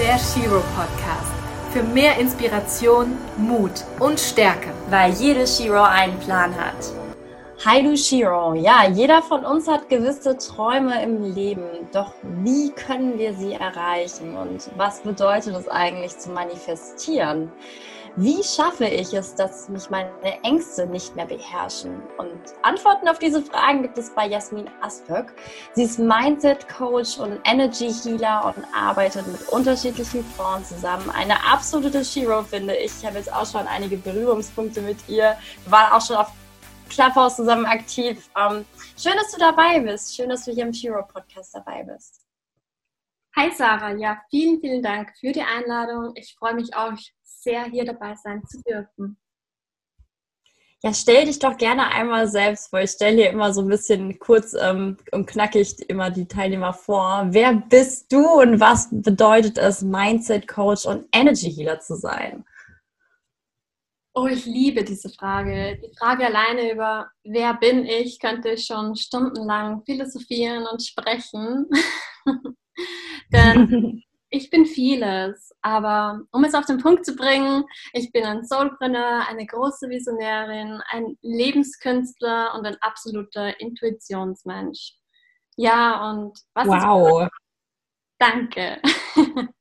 der Shiro Podcast. Für mehr Inspiration, Mut und Stärke. Weil jede Shiro einen Plan hat. Hi du Shiro. Ja, jeder von uns hat gewisse Träume im Leben. Doch wie können wir sie erreichen? Und was bedeutet es eigentlich zu manifestieren? Wie schaffe ich es, dass mich meine Ängste nicht mehr beherrschen? Und Antworten auf diese Fragen gibt es bei Jasmin Asböck. Sie ist Mindset Coach und Energy Healer und arbeitet mit unterschiedlichen Frauen zusammen. Eine absolute Shiro, finde ich. Ich habe jetzt auch schon einige Berührungspunkte mit ihr. Wir waren auch schon auf Clubhouse zusammen aktiv. Ähm, schön, dass du dabei bist. Schön, dass du hier im Shiro Podcast dabei bist. Hi Sarah, ja, vielen, vielen Dank für die Einladung. Ich freue mich auch sehr, hier dabei sein zu dürfen. Ja, stell dich doch gerne einmal selbst vor. Ich stelle hier immer so ein bisschen kurz ähm, und knackig immer die Teilnehmer vor. Wer bist du und was bedeutet es, Mindset Coach und Energy Healer zu sein? Oh, ich liebe diese Frage. Die Frage alleine über wer bin ich, könnte ich schon stundenlang philosophieren und sprechen. Denn ich bin vieles, aber um es auf den Punkt zu bringen, ich bin ein Soulpreneur, eine große Visionärin, ein Lebenskünstler und ein absoluter Intuitionsmensch. Ja, und was wow. ist Danke.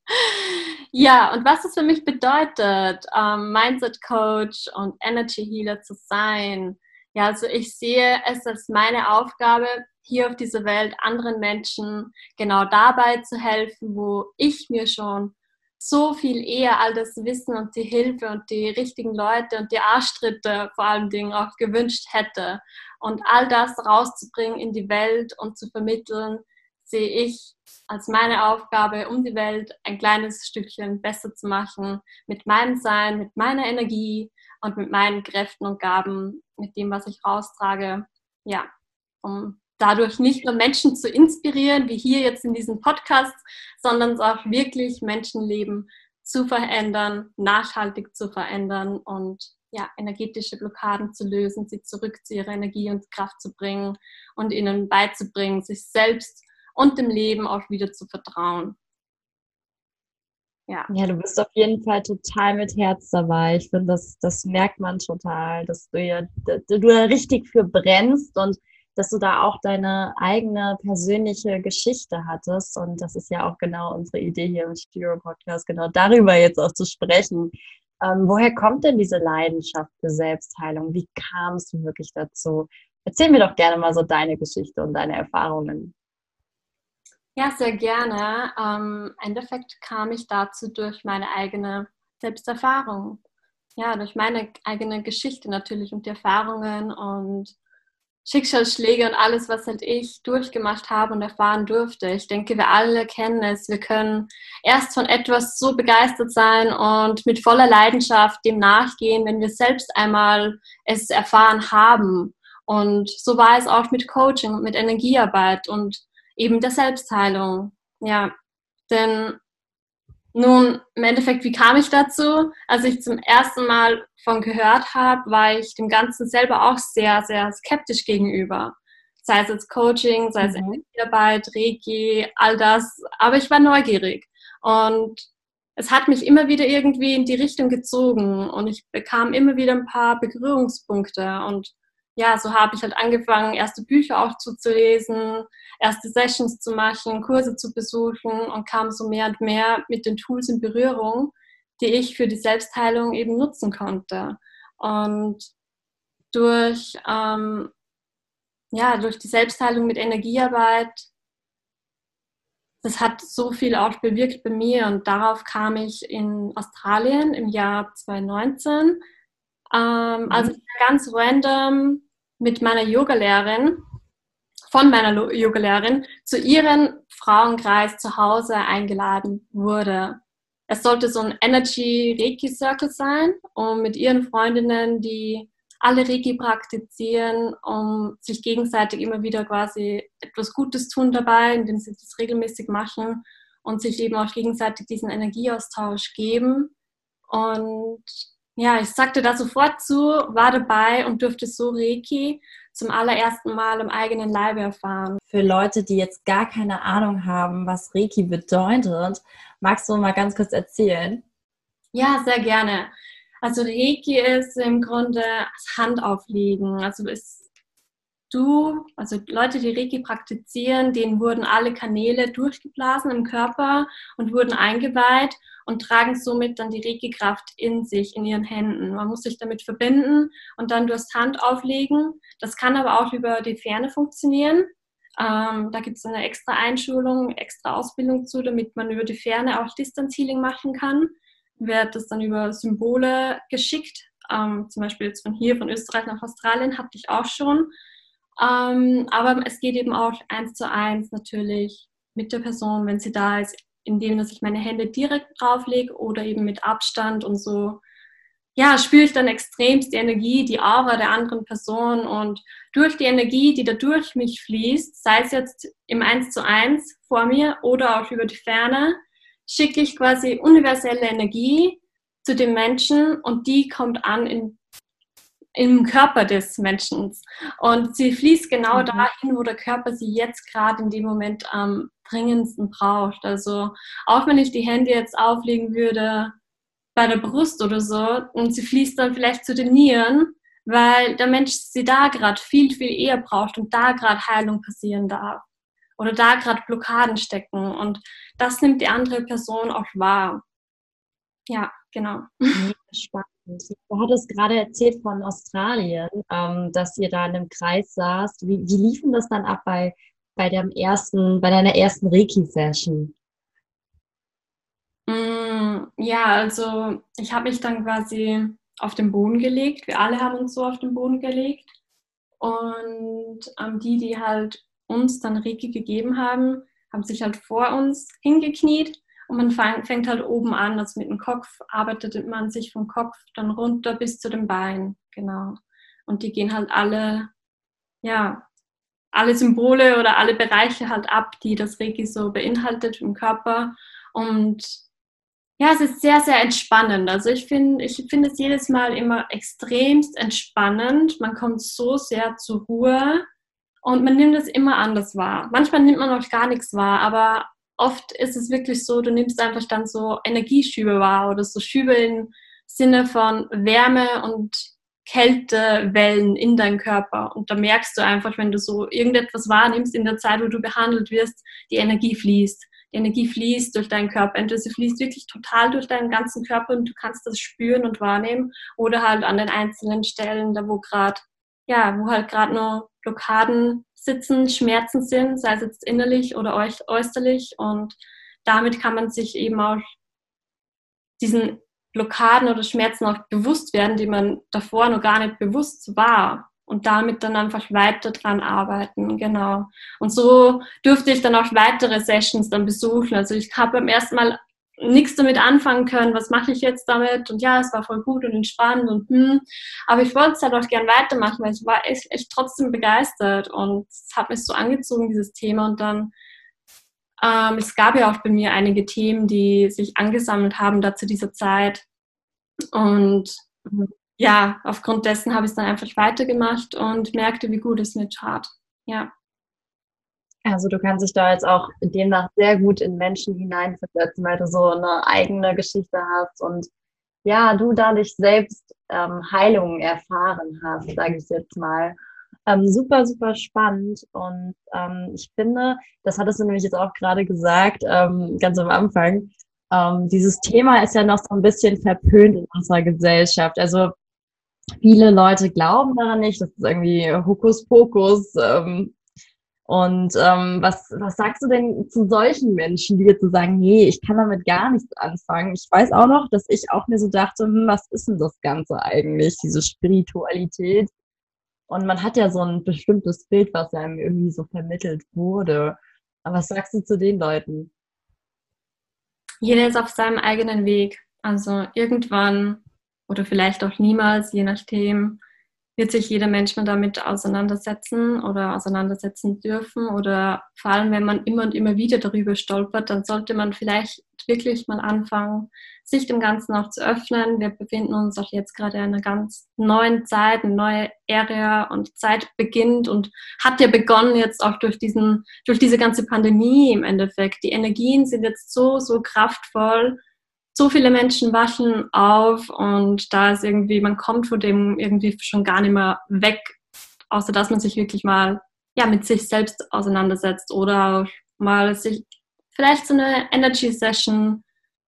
ja, und was es für mich bedeutet, ähm, Mindset Coach und Energy Healer zu sein. Ja, also ich sehe es als meine Aufgabe, hier auf dieser Welt anderen Menschen genau dabei zu helfen, wo ich mir schon so viel eher all das Wissen und die Hilfe und die richtigen Leute und die Arschtritte vor allen Dingen auch gewünscht hätte. Und all das rauszubringen in die Welt und zu vermitteln, sehe ich als meine Aufgabe, um die Welt ein kleines Stückchen besser zu machen, mit meinem Sein, mit meiner Energie und mit meinen Kräften und Gaben, mit dem, was ich raustrage, ja, um dadurch nicht nur Menschen zu inspirieren, wie hier jetzt in diesem Podcast, sondern auch wirklich Menschenleben zu verändern, nachhaltig zu verändern und ja, energetische Blockaden zu lösen, sie zurück zu ihrer Energie und Kraft zu bringen und ihnen beizubringen, sich selbst und dem Leben auch wieder zu vertrauen. Ja. ja, du bist auf jeden Fall total mit Herz dabei. Ich finde, das, das merkt man total, dass du ja du da richtig für brennst und dass du da auch deine eigene persönliche Geschichte hattest. Und das ist ja auch genau unsere Idee hier im Studio Podcast, genau darüber jetzt auch zu sprechen. Ähm, woher kommt denn diese Leidenschaft für Selbstheilung? Wie kamst du wirklich dazu? Erzähl mir doch gerne mal so deine Geschichte und deine Erfahrungen. Ja, sehr gerne. Ähm, Im Endeffekt kam ich dazu durch meine eigene Selbsterfahrung. Ja, durch meine eigene Geschichte natürlich und die Erfahrungen und Schicksalsschläge und alles, was halt ich durchgemacht habe und erfahren durfte. Ich denke, wir alle kennen es. Wir können erst von etwas so begeistert sein und mit voller Leidenschaft dem nachgehen, wenn wir selbst einmal es erfahren haben. Und so war es auch mit Coaching und mit Energiearbeit und eben der Selbstheilung. Ja, denn nun, im Endeffekt, wie kam ich dazu? Als ich zum ersten Mal von gehört habe, war ich dem Ganzen selber auch sehr, sehr skeptisch gegenüber. Sei es jetzt Coaching, sei es mhm. Energiearbeit, Reiki, all das. Aber ich war neugierig. Und es hat mich immer wieder irgendwie in die Richtung gezogen und ich bekam immer wieder ein paar Berührungspunkte. Und ja, so habe ich halt angefangen, erste Bücher auch zuzulesen, erste Sessions zu machen, Kurse zu besuchen und kam so mehr und mehr mit den Tools in Berührung, die ich für die Selbstheilung eben nutzen konnte. Und durch, ähm, ja, durch die Selbstheilung mit Energiearbeit, das hat so viel auch bewirkt bei mir und darauf kam ich in Australien im Jahr 2019. Ähm, mhm. Also ganz random mit meiner Yogalehrerin, von meiner Yogalehrerin, zu ihrem Frauenkreis zu Hause eingeladen wurde. Es sollte so ein Energy Reiki Circle sein, um mit ihren Freundinnen, die alle Reiki praktizieren, um sich gegenseitig immer wieder quasi etwas Gutes tun dabei, indem sie das regelmäßig machen und sich eben auch gegenseitig diesen Energieaustausch geben. Und ja, ich sagte da sofort zu, war dabei und durfte so Reiki zum allerersten Mal im eigenen Leibe erfahren. Für Leute, die jetzt gar keine Ahnung haben, was Reiki bedeutet, magst du mal ganz kurz erzählen? Ja, sehr gerne. Also Reiki ist im Grunde das Handauflegen. Also ist du, also Leute, die Reiki praktizieren, denen wurden alle Kanäle durchgeblasen im Körper und wurden eingeweiht und tragen somit dann die Reiki-Kraft in sich, in ihren Händen. Man muss sich damit verbinden und dann durchs Hand auflegen. Das kann aber auch über die Ferne funktionieren. Ähm, da gibt es eine extra Einschulung, extra Ausbildung zu, damit man über die Ferne auch Distance Healing machen kann. Wird das dann über Symbole geschickt. Ähm, zum Beispiel jetzt von hier, von Österreich nach Australien, hatte ich auch schon. Ähm, aber es geht eben auch eins zu eins natürlich mit der Person, wenn sie da ist, indem dass ich meine Hände direkt drauflege oder eben mit Abstand und so. Ja, spüre ich dann extremst die Energie, die Aura der anderen Person und durch die Energie, die da durch mich fließt, sei es jetzt im Eins zu eins vor mir oder auch über die Ferne, schicke ich quasi universelle Energie zu dem Menschen und die kommt an in im Körper des Menschen. Und sie fließt genau mhm. dahin, wo der Körper sie jetzt gerade in dem Moment am dringendsten braucht. Also auch wenn ich die Hände jetzt auflegen würde bei der Brust oder so und sie fließt dann vielleicht zu den Nieren, weil der Mensch sie da gerade viel, viel eher braucht und da gerade Heilung passieren darf. Oder da gerade Blockaden stecken. Und das nimmt die andere Person auch wahr. Ja, genau. Spannend. Du hattest gerade erzählt von Australien, ähm, dass ihr da in einem Kreis saßt. Wie, wie liefen das dann ab bei, bei, dem ersten, bei deiner ersten Reiki-Session? Mm, ja, also ich habe mich dann quasi auf den Boden gelegt. Wir alle haben uns so auf den Boden gelegt. Und ähm, die, die halt uns dann Reiki gegeben haben, haben sich halt vor uns hingekniet und man fängt halt oben an, also mit dem Kopf arbeitet man sich vom Kopf dann runter bis zu den Beinen, genau. Und die gehen halt alle, ja, alle Symbole oder alle Bereiche halt ab, die das Reiki so beinhaltet im Körper. Und ja, es ist sehr, sehr entspannend. Also ich finde ich finde es jedes Mal immer extremst entspannend. Man kommt so sehr zur Ruhe und man nimmt es immer anders wahr. Manchmal nimmt man auch gar nichts wahr, aber oft ist es wirklich so, du nimmst einfach dann so Energieschübe wahr oder so Schübe im Sinne von Wärme und Kältewellen in deinem Körper. Und da merkst du einfach, wenn du so irgendetwas wahrnimmst in der Zeit, wo du behandelt wirst, die Energie fließt. Die Energie fließt durch deinen Körper. Entweder sie fließt wirklich total durch deinen ganzen Körper und du kannst das spüren und wahrnehmen oder halt an den einzelnen Stellen, da wo gerade, ja, wo halt gerade nur Blockaden sitzen, Schmerzen sind, sei es jetzt innerlich oder äußerlich. Und damit kann man sich eben auch diesen Blockaden oder Schmerzen auch bewusst werden, die man davor noch gar nicht bewusst war. Und damit dann einfach weiter dran arbeiten, genau. Und so durfte ich dann auch weitere Sessions dann besuchen. Also ich habe beim ersten Mal nichts damit anfangen können, was mache ich jetzt damit? Und ja, es war voll gut und entspannt und hm. Aber ich wollte es halt auch gern weitermachen, weil ich war echt, echt trotzdem begeistert und es hat mich so angezogen, dieses Thema. Und dann, ähm, es gab ja auch bei mir einige Themen, die sich angesammelt haben da zu dieser Zeit. Und ja, aufgrund dessen habe ich es dann einfach weitergemacht und merkte, wie gut es mir tat. Ja. Also du kannst dich da jetzt auch demnach sehr gut in Menschen hineinversetzen, weil du so eine eigene Geschichte hast und ja, du dadurch selbst ähm, Heilung erfahren hast, sage ich jetzt mal. Ähm, super, super spannend und ähm, ich finde, das hattest du nämlich jetzt auch gerade gesagt, ähm, ganz am Anfang, ähm, dieses Thema ist ja noch so ein bisschen verpönt in unserer Gesellschaft. Also viele Leute glauben daran nicht, das ist irgendwie Hokuspokus, ähm, und ähm, was, was sagst du denn zu solchen Menschen, die jetzt so sagen, nee, ich kann damit gar nichts anfangen? Ich weiß auch noch, dass ich auch mir so dachte, hm, was ist denn das Ganze eigentlich, diese Spiritualität? Und man hat ja so ein bestimmtes Bild, was einem irgendwie so vermittelt wurde. Aber was sagst du zu den Leuten? Jeder ist auf seinem eigenen Weg. Also irgendwann oder vielleicht auch niemals, je nachdem, wird sich jeder Mensch mal damit auseinandersetzen oder auseinandersetzen dürfen. Oder vor allem, wenn man immer und immer wieder darüber stolpert, dann sollte man vielleicht wirklich mal anfangen, sich dem Ganzen auch zu öffnen. Wir befinden uns auch jetzt gerade in einer ganz neuen Zeit, eine neue Ära und Zeit beginnt und hat ja begonnen jetzt auch durch diesen, durch diese ganze Pandemie im Endeffekt. Die Energien sind jetzt so, so kraftvoll so viele Menschen wachen auf und da ist irgendwie, man kommt von dem irgendwie schon gar nicht mehr weg, außer dass man sich wirklich mal ja, mit sich selbst auseinandersetzt oder mal sich vielleicht so eine Energy Session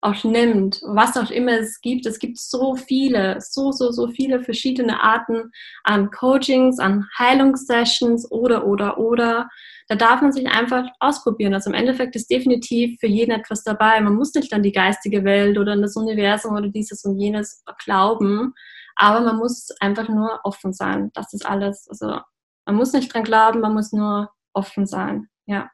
auch nimmt, was auch immer es gibt. Es gibt so viele, so, so, so viele verschiedene Arten an Coachings, an Heilungssessions oder, oder, oder da darf man sich einfach ausprobieren. Also im Endeffekt ist definitiv für jeden etwas dabei. Man muss nicht an die geistige Welt oder an das Universum oder dieses und jenes glauben, aber man muss einfach nur offen sein. Das ist alles. Also man muss nicht dran glauben, man muss nur offen sein. Ja.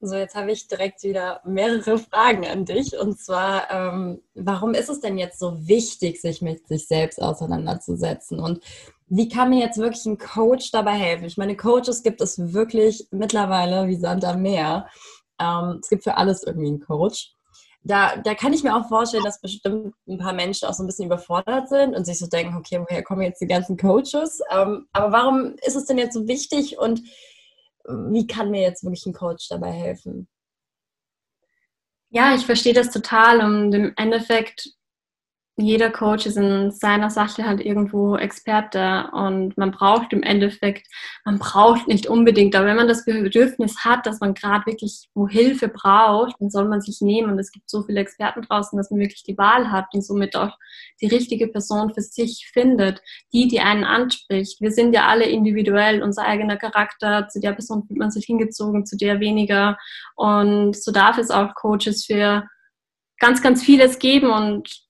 So, jetzt habe ich direkt wieder mehrere Fragen an dich. Und zwar, ähm, warum ist es denn jetzt so wichtig, sich mit sich selbst auseinanderzusetzen? Und wie kann mir jetzt wirklich ein Coach dabei helfen? Ich meine, Coaches gibt es wirklich mittlerweile wie Sand am Meer. Ähm, es gibt für alles irgendwie einen Coach. Da, da kann ich mir auch vorstellen, dass bestimmt ein paar Menschen auch so ein bisschen überfordert sind und sich so denken, okay, woher kommen jetzt die ganzen Coaches? Ähm, aber warum ist es denn jetzt so wichtig und wie kann mir jetzt wirklich ein Coach dabei helfen? Ja, ich verstehe das total und im Endeffekt jeder Coach ist in seiner Sache halt irgendwo Experte und man braucht im Endeffekt, man braucht nicht unbedingt, aber wenn man das Bedürfnis hat, dass man gerade wirklich wo Hilfe braucht, dann soll man sich nehmen. Und es gibt so viele Experten draußen, dass man wirklich die Wahl hat und somit auch die richtige Person für sich findet, die, die einen anspricht. Wir sind ja alle individuell, unser eigener Charakter, zu der Person fühlt man sich hingezogen, zu der weniger. Und so darf es auch Coaches für ganz, ganz vieles geben. Und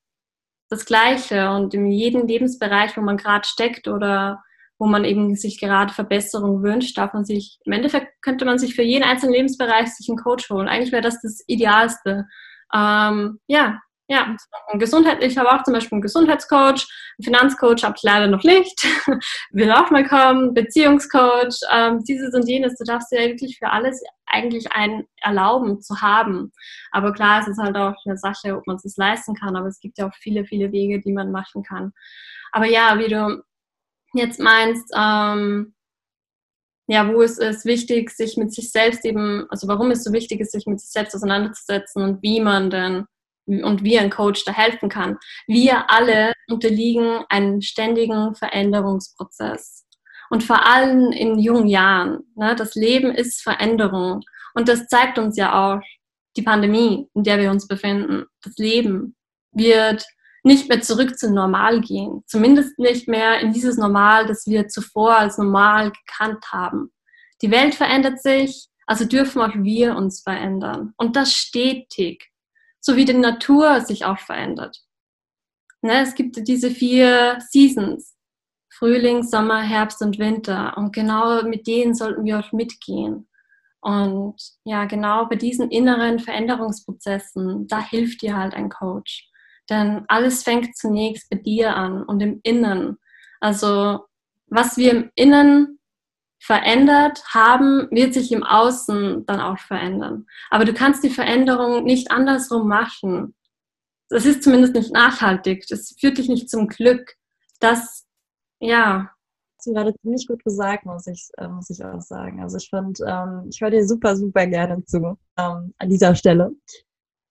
das Gleiche und in jedem Lebensbereich, wo man gerade steckt oder wo man eben sich gerade Verbesserung wünscht, darf man sich, im Endeffekt könnte man sich für jeden einzelnen Lebensbereich sich einen Coach holen. Eigentlich wäre das das Idealste. Ähm, ja, ja, und Gesundheit, ich habe auch zum Beispiel einen Gesundheitscoach, einen Finanzcoach habe ich leider noch nicht, will auch mal kommen, Beziehungscoach, ähm, dieses und jenes, du darfst dir ja wirklich für alles eigentlich einen erlauben zu haben. Aber klar, es ist halt auch eine Sache, ob man es leisten kann, aber es gibt ja auch viele, viele Wege, die man machen kann. Aber ja, wie du jetzt meinst, ähm, ja, wo es ist wichtig, sich mit sich selbst eben, also warum es so wichtig ist, sich mit sich selbst auseinanderzusetzen und wie man denn und wie ein Coach da helfen kann. Wir alle unterliegen einem ständigen Veränderungsprozess. Und vor allem in jungen Jahren. Ne, das Leben ist Veränderung. Und das zeigt uns ja auch die Pandemie, in der wir uns befinden. Das Leben wird nicht mehr zurück zum Normal gehen. Zumindest nicht mehr in dieses Normal, das wir zuvor als normal gekannt haben. Die Welt verändert sich, also dürfen auch wir uns verändern. Und das stetig so wie die Natur sich auch verändert. Ne, es gibt diese vier Seasons. Frühling, Sommer, Herbst und Winter. Und genau mit denen sollten wir auch mitgehen. Und ja, genau bei diesen inneren Veränderungsprozessen, da hilft dir halt ein Coach. Denn alles fängt zunächst bei dir an und im Innen. Also was wir im Innen verändert haben, wird sich im Außen dann auch verändern. Aber du kannst die Veränderung nicht andersrum machen. Das ist zumindest nicht nachhaltig. Das führt dich nicht zum Glück. Das, ja. Das gerade ziemlich gut gesagt, muss ich, äh, muss ich auch sagen. Also ich fand, ähm, ich höre dir super, super gerne zu ähm, an dieser Stelle.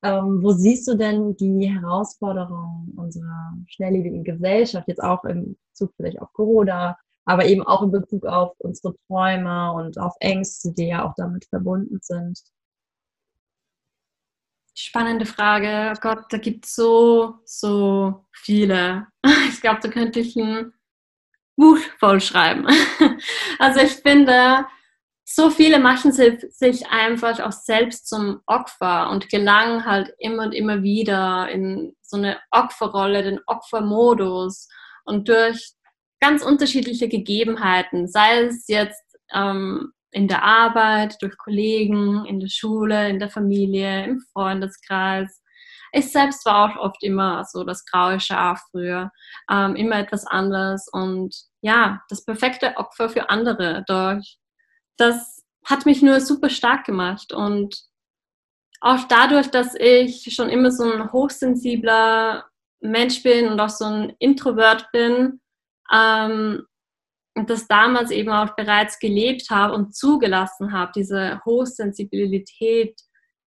Ähm, wo siehst du denn die Herausforderungen unserer schnelllebigen Gesellschaft, jetzt auch im Bezug vielleicht auf Corona, aber eben auch in Bezug auf unsere Träume und auf Ängste, die ja auch damit verbunden sind. Spannende Frage. Oh Gott, da gibt es so, so viele. Ich glaube, da könnte ich ein Buch voll schreiben. Also ich finde, so viele machen sich einfach auch selbst zum Opfer und gelangen halt immer und immer wieder in so eine Opferrolle, den Opfermodus. Und durch ganz unterschiedliche Gegebenheiten, sei es jetzt ähm, in der Arbeit, durch Kollegen, in der Schule, in der Familie, im Freundeskreis, ich selbst war auch oft immer so das graue Schaf früher, ähm, immer etwas anders und ja, das perfekte Opfer für andere. Durch. Das hat mich nur super stark gemacht und auch dadurch, dass ich schon immer so ein hochsensibler Mensch bin und auch so ein Introvert bin, ähm, das damals eben auch bereits gelebt habe und zugelassen habe, diese Hochsensibilität,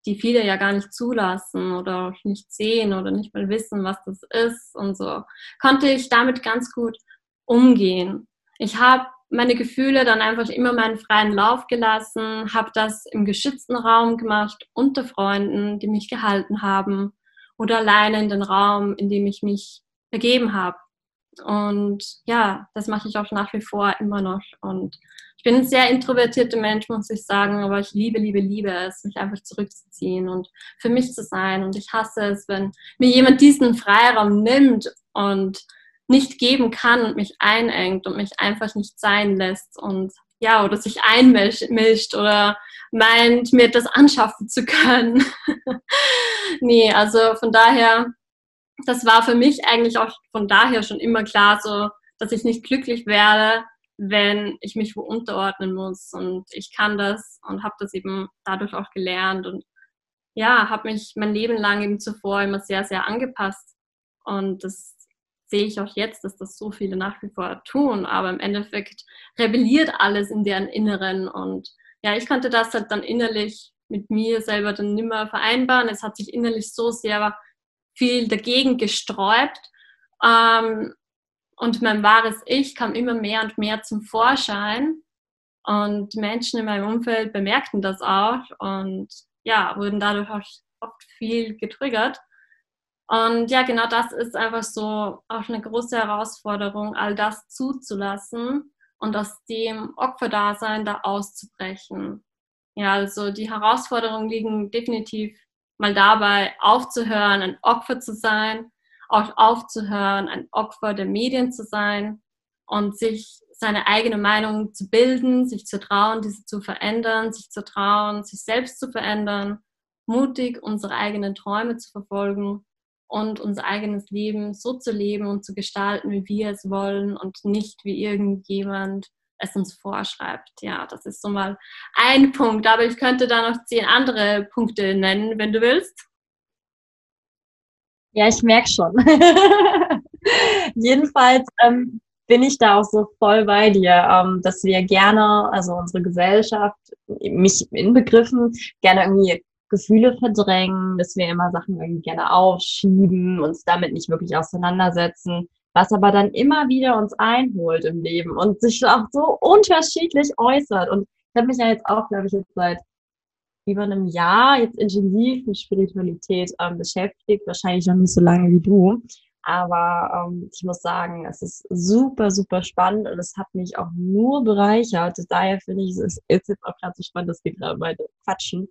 die viele ja gar nicht zulassen oder nicht sehen oder nicht mal wissen, was das ist und so, konnte ich damit ganz gut umgehen. Ich habe meine Gefühle dann einfach immer meinen freien Lauf gelassen, habe das im geschützten Raum gemacht, unter Freunden, die mich gehalten haben oder alleine in den Raum, in dem ich mich begeben habe. Und ja, das mache ich auch nach wie vor immer noch. Und ich bin ein sehr introvertierter Mensch, muss ich sagen, aber ich liebe, liebe, liebe es, mich einfach zurückzuziehen und für mich zu sein. Und ich hasse es, wenn mir jemand diesen Freiraum nimmt und nicht geben kann und mich einengt und mich einfach nicht sein lässt und ja, oder sich einmischt oder meint, mir das anschaffen zu können. nee, also von daher das war für mich eigentlich auch von daher schon immer klar, so, dass ich nicht glücklich werde, wenn ich mich wo unterordnen muss. Und ich kann das und habe das eben dadurch auch gelernt und ja, habe mich mein Leben lang eben zuvor immer sehr, sehr angepasst. Und das sehe ich auch jetzt, dass das so viele nach wie vor tun. Aber im Endeffekt rebelliert alles in deren Inneren. Und ja, ich konnte das halt dann innerlich mit mir selber dann nimmer vereinbaren. Es hat sich innerlich so sehr viel dagegen gesträubt. Ähm, und mein wahres Ich kam immer mehr und mehr zum Vorschein. Und Menschen in meinem Umfeld bemerkten das auch und ja, wurden dadurch auch oft viel getriggert. Und ja, genau das ist einfach so auch eine große Herausforderung, all das zuzulassen und aus dem Opferdasein da auszubrechen. Ja, also die Herausforderungen liegen definitiv mal dabei aufzuhören, ein Opfer zu sein, auch aufzuhören, ein Opfer der Medien zu sein und sich seine eigene Meinung zu bilden, sich zu trauen, diese zu verändern, sich zu trauen, sich selbst zu verändern, mutig unsere eigenen Träume zu verfolgen und unser eigenes Leben so zu leben und zu gestalten, wie wir es wollen und nicht wie irgendjemand es uns vorschreibt. Ja, das ist so mal ein Punkt, aber ich könnte da noch zehn andere Punkte nennen, wenn du willst. Ja, ich merke schon. Jedenfalls ähm, bin ich da auch so voll bei dir, ähm, dass wir gerne, also unsere Gesellschaft, mich inbegriffen, gerne irgendwie Gefühle verdrängen, dass wir immer Sachen irgendwie gerne aufschieben, uns damit nicht wirklich auseinandersetzen was aber dann immer wieder uns einholt im Leben und sich auch so unterschiedlich äußert. Und ich habe mich ja jetzt auch, glaube ich, jetzt seit über einem Jahr jetzt intensiv mit Spiritualität ähm, beschäftigt, wahrscheinlich noch nicht so lange wie du. Aber ähm, ich muss sagen, es ist super, super spannend und es hat mich auch nur bereichert. Daher finde ich, es ist jetzt auch gerade so spannend, dass wir gerade beide quatschen.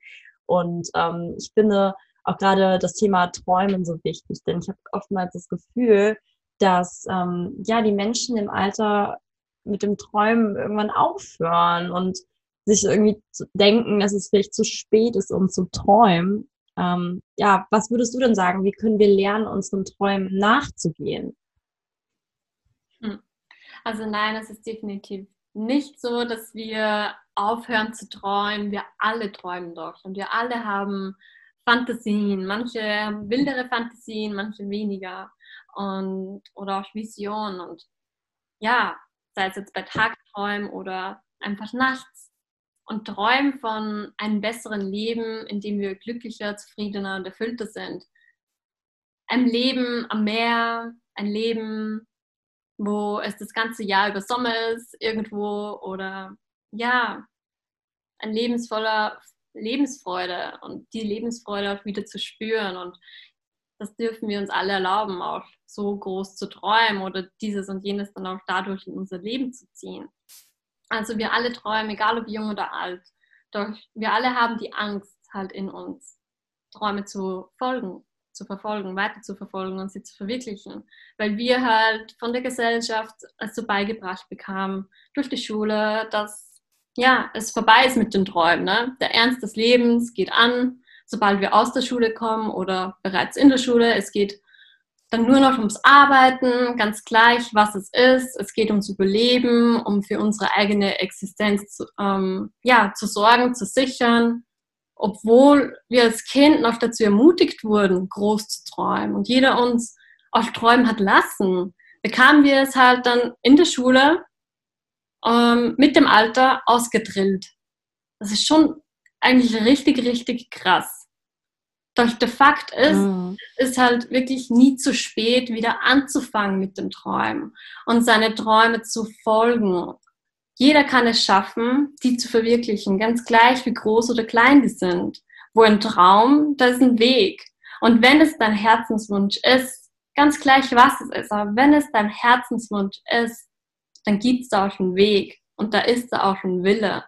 Und ähm, ich finde auch gerade das Thema Träumen so wichtig, denn ich habe oftmals das Gefühl, dass ähm, ja die Menschen im Alter mit dem Träumen irgendwann aufhören und sich irgendwie denken, dass es vielleicht zu spät ist, um zu träumen. Ähm, ja, was würdest du denn sagen? Wie können wir lernen, unseren Träumen nachzugehen? Hm. Also nein, es ist definitiv nicht so, dass wir aufhören zu träumen. Wir alle träumen doch und wir alle haben Fantasien. Manche haben wildere Fantasien, manche weniger und, oder auch Visionen und ja, sei es jetzt bei Tagträumen oder einfach nachts und träumen von einem besseren Leben, in dem wir glücklicher, zufriedener und erfüllter sind. Ein Leben am Meer, ein Leben, wo es das ganze Jahr über Sommer ist, irgendwo oder ja, ein lebensvoller Lebensfreude und die Lebensfreude auch wieder zu spüren. Und das dürfen wir uns alle erlauben, auch so groß zu träumen oder dieses und jenes dann auch dadurch in unser Leben zu ziehen. Also wir alle träumen, egal ob jung oder alt. Doch wir alle haben die Angst halt in uns, Träume zu folgen, zu verfolgen, weiter zu verfolgen und sie zu verwirklichen. Weil wir halt von der Gesellschaft es so beigebracht bekamen, durch die Schule, dass ja, es vorbei ist mit den Träumen. Ne? Der Ernst des Lebens geht an, sobald wir aus der Schule kommen oder bereits in der Schule. Es geht dann nur noch ums Arbeiten, ganz gleich, was es ist. Es geht ums Überleben, um für unsere eigene Existenz zu, ähm, ja, zu sorgen, zu sichern. Obwohl wir als Kind noch dazu ermutigt wurden, groß zu träumen und jeder uns auch träumen hat lassen, bekamen wir es halt dann in der Schule ähm, mit dem Alter ausgedrillt. Das ist schon eigentlich richtig, richtig krass. Doch der Fakt ist, mhm. es ist halt wirklich nie zu spät, wieder anzufangen mit den Träumen und seine Träume zu folgen. Jeder kann es schaffen, die zu verwirklichen, ganz gleich wie groß oder klein die sind. Wo ein Traum, da ist ein Weg. Und wenn es dein Herzenswunsch ist, ganz gleich was es ist, aber wenn es dein Herzenswunsch ist, dann gibt es da auch einen Weg und da ist da auch ein Wille.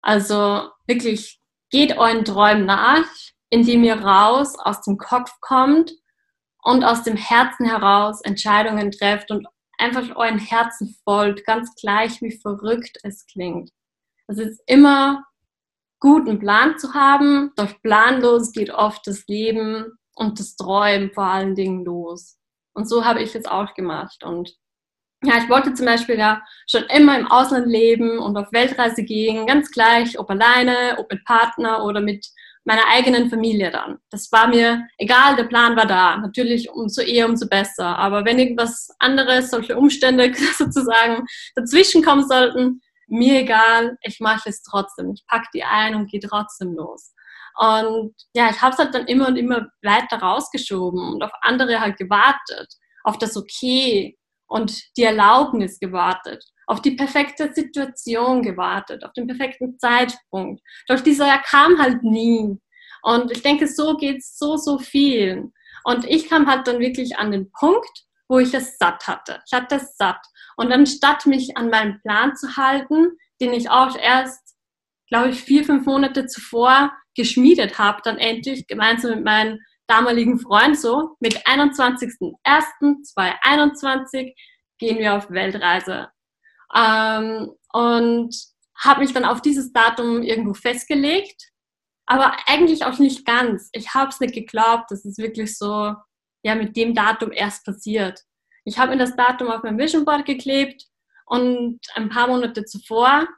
Also wirklich, geht euren Träumen nach, indem ihr raus aus dem Kopf kommt und aus dem Herzen heraus Entscheidungen trefft und einfach euren Herzen folgt, ganz gleich wie verrückt es klingt. Es ist immer gut, einen Plan zu haben, doch planlos geht oft das Leben und das Träumen vor allen Dingen los. Und so habe ich es auch gemacht. Und ja, ich wollte zum Beispiel ja schon immer im Ausland leben und auf Weltreise gehen, ganz gleich, ob alleine, ob mit Partner oder mit meiner eigenen Familie dann. Das war mir egal, der Plan war da. Natürlich umso eher, umso besser. Aber wenn irgendwas anderes, solche Umstände sozusagen dazwischen kommen sollten, mir egal, ich mache es trotzdem. Ich packe die ein und gehe trotzdem los. Und ja, ich habe es halt dann immer und immer weiter rausgeschoben und auf andere halt gewartet, auf das Okay, und die Erlaubnis gewartet, auf die perfekte Situation gewartet, auf den perfekten Zeitpunkt. Doch dieser kam halt nie. Und ich denke, so geht es so, so vielen. Und ich kam halt dann wirklich an den Punkt, wo ich es satt hatte. Ich hatte es satt. Und anstatt mich an meinen Plan zu halten, den ich auch erst, glaube ich, vier, fünf Monate zuvor geschmiedet habe, dann endlich gemeinsam mit meinen damaligen Freund so, mit 21.01.2021 gehen wir auf Weltreise. Ähm, und habe mich dann auf dieses Datum irgendwo festgelegt, aber eigentlich auch nicht ganz. Ich habe es nicht geglaubt, dass es wirklich so ja mit dem Datum erst passiert. Ich habe mir das Datum auf mein Vision Board geklebt und ein paar Monate zuvor,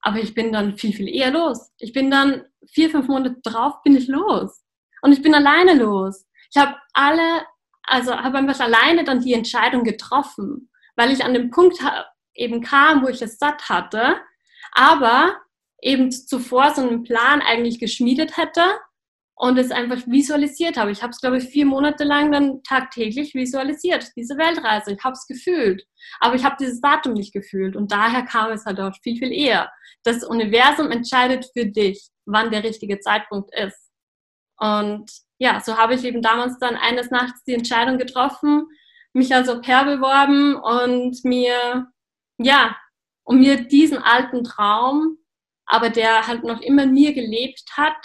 aber ich bin dann viel, viel eher los. Ich bin dann vier, fünf Monate drauf, bin ich los. Und ich bin alleine los. Ich habe alle, also habe einfach alleine dann die Entscheidung getroffen, weil ich an dem Punkt eben kam, wo ich es satt hatte, aber eben zuvor so einen Plan eigentlich geschmiedet hätte und es einfach visualisiert habe. Ich habe es, glaube ich, vier Monate lang dann tagtäglich visualisiert, diese Weltreise. Ich habe es gefühlt, aber ich habe dieses Datum nicht gefühlt und daher kam es halt auch viel, viel eher. Das Universum entscheidet für dich, wann der richtige Zeitpunkt ist. Und ja, so habe ich eben damals dann eines Nachts die Entscheidung getroffen, mich als Au pair beworben und mir, ja, um mir diesen alten Traum, aber der halt noch immer in mir gelebt hat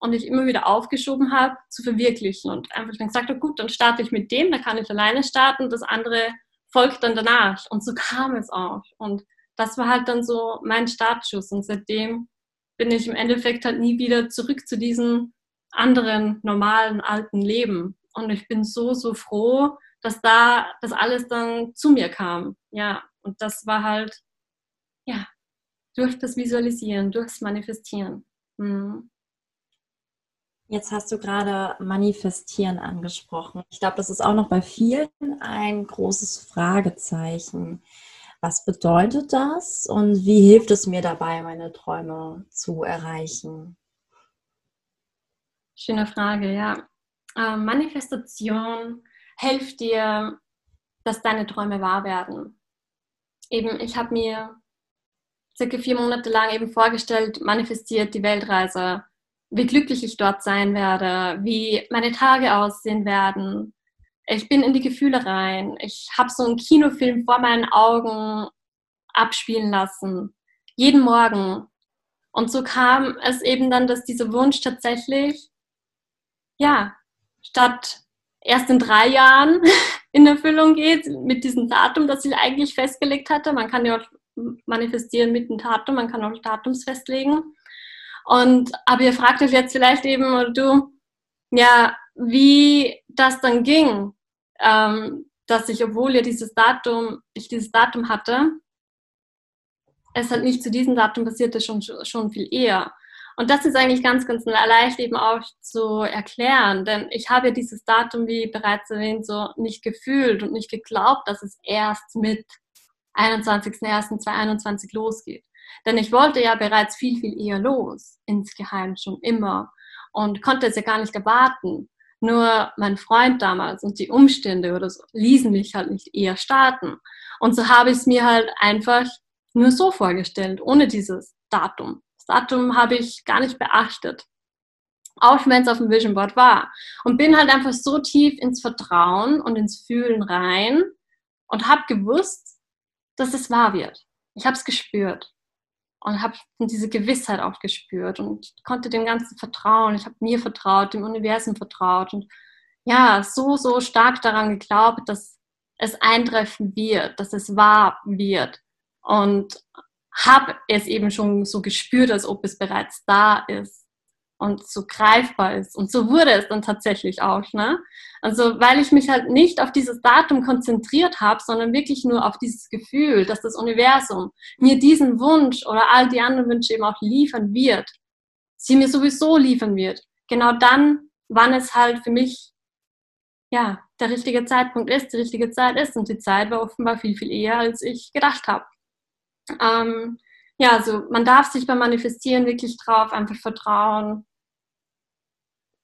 und ich immer wieder aufgeschoben habe, zu verwirklichen. Und einfach dann gesagt habe, gut, dann starte ich mit dem, da kann ich alleine starten, das andere folgt dann danach. Und so kam es auch. Und das war halt dann so mein Startschuss. Und seitdem bin ich im Endeffekt halt nie wieder zurück zu diesem anderen normalen alten Leben. Und ich bin so, so froh, dass da das alles dann zu mir kam. Ja, und das war halt, ja, durch das Visualisieren, durchs Manifestieren. Mhm. Jetzt hast du gerade Manifestieren angesprochen. Ich glaube, das ist auch noch bei vielen ein großes Fragezeichen. Was bedeutet das und wie hilft es mir dabei, meine Träume zu erreichen? Schöne Frage, ja. Äh, Manifestation hilft dir, dass deine Träume wahr werden. Eben, ich habe mir circa vier Monate lang eben vorgestellt, manifestiert die Weltreise, wie glücklich ich dort sein werde, wie meine Tage aussehen werden. Ich bin in die Gefühle rein. Ich habe so einen Kinofilm vor meinen Augen abspielen lassen. Jeden Morgen. Und so kam es eben dann, dass dieser Wunsch tatsächlich, ja, statt erst in drei Jahren in Erfüllung geht, mit diesem Datum, das ich eigentlich festgelegt hatte. Man kann ja auch manifestieren mit dem Datum, man kann auch Datums festlegen. Und aber ihr fragt euch jetzt vielleicht eben, oder du, ja, wie das dann ging, ähm, dass ich, obwohl ihr dieses Datum, ich dieses Datum hatte, es halt nicht zu diesem Datum passierte, schon, schon viel eher. Und das ist eigentlich ganz, ganz leicht eben auch zu erklären, denn ich habe ja dieses Datum, wie bereits erwähnt, so nicht gefühlt und nicht geglaubt, dass es erst mit 21.01.2021 losgeht. Denn ich wollte ja bereits viel, viel eher los, insgeheim schon immer und konnte es ja gar nicht erwarten. Nur mein Freund damals und die Umstände oder so ließen mich halt nicht eher starten. Und so habe ich es mir halt einfach nur so vorgestellt, ohne dieses Datum. Das Datum habe ich gar nicht beachtet. Auch wenn es auf dem Vision Board war. Und bin halt einfach so tief ins Vertrauen und ins Fühlen rein und habe gewusst, dass es wahr wird. Ich habe es gespürt und habe diese Gewissheit auch gespürt und konnte dem Ganzen vertrauen. Ich habe mir vertraut, dem Universum vertraut und ja, so, so stark daran geglaubt, dass es eintreffen wird, dass es wahr wird und habe es eben schon so gespürt, als ob es bereits da ist und so greifbar ist. Und so wurde es dann tatsächlich auch. Ne? Also weil ich mich halt nicht auf dieses Datum konzentriert habe, sondern wirklich nur auf dieses Gefühl, dass das Universum mir diesen Wunsch oder all die anderen Wünsche eben auch liefern wird. Sie mir sowieso liefern wird. Genau dann, wann es halt für mich ja der richtige Zeitpunkt ist, die richtige Zeit ist. Und die Zeit war offenbar viel, viel eher, als ich gedacht habe. Ähm, ja, also man darf sich beim Manifestieren wirklich drauf einfach vertrauen,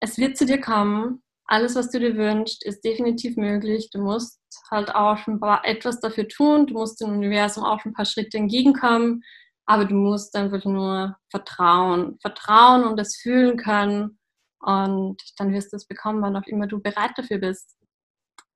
es wird zu dir kommen. Alles, was du dir wünschst, ist definitiv möglich. Du musst halt auch schon etwas dafür tun. Du musst dem Universum auch ein paar Schritte entgegenkommen. Aber du musst einfach nur vertrauen. Vertrauen und es fühlen können. Und dann wirst du es bekommen, wann auch immer du bereit dafür bist.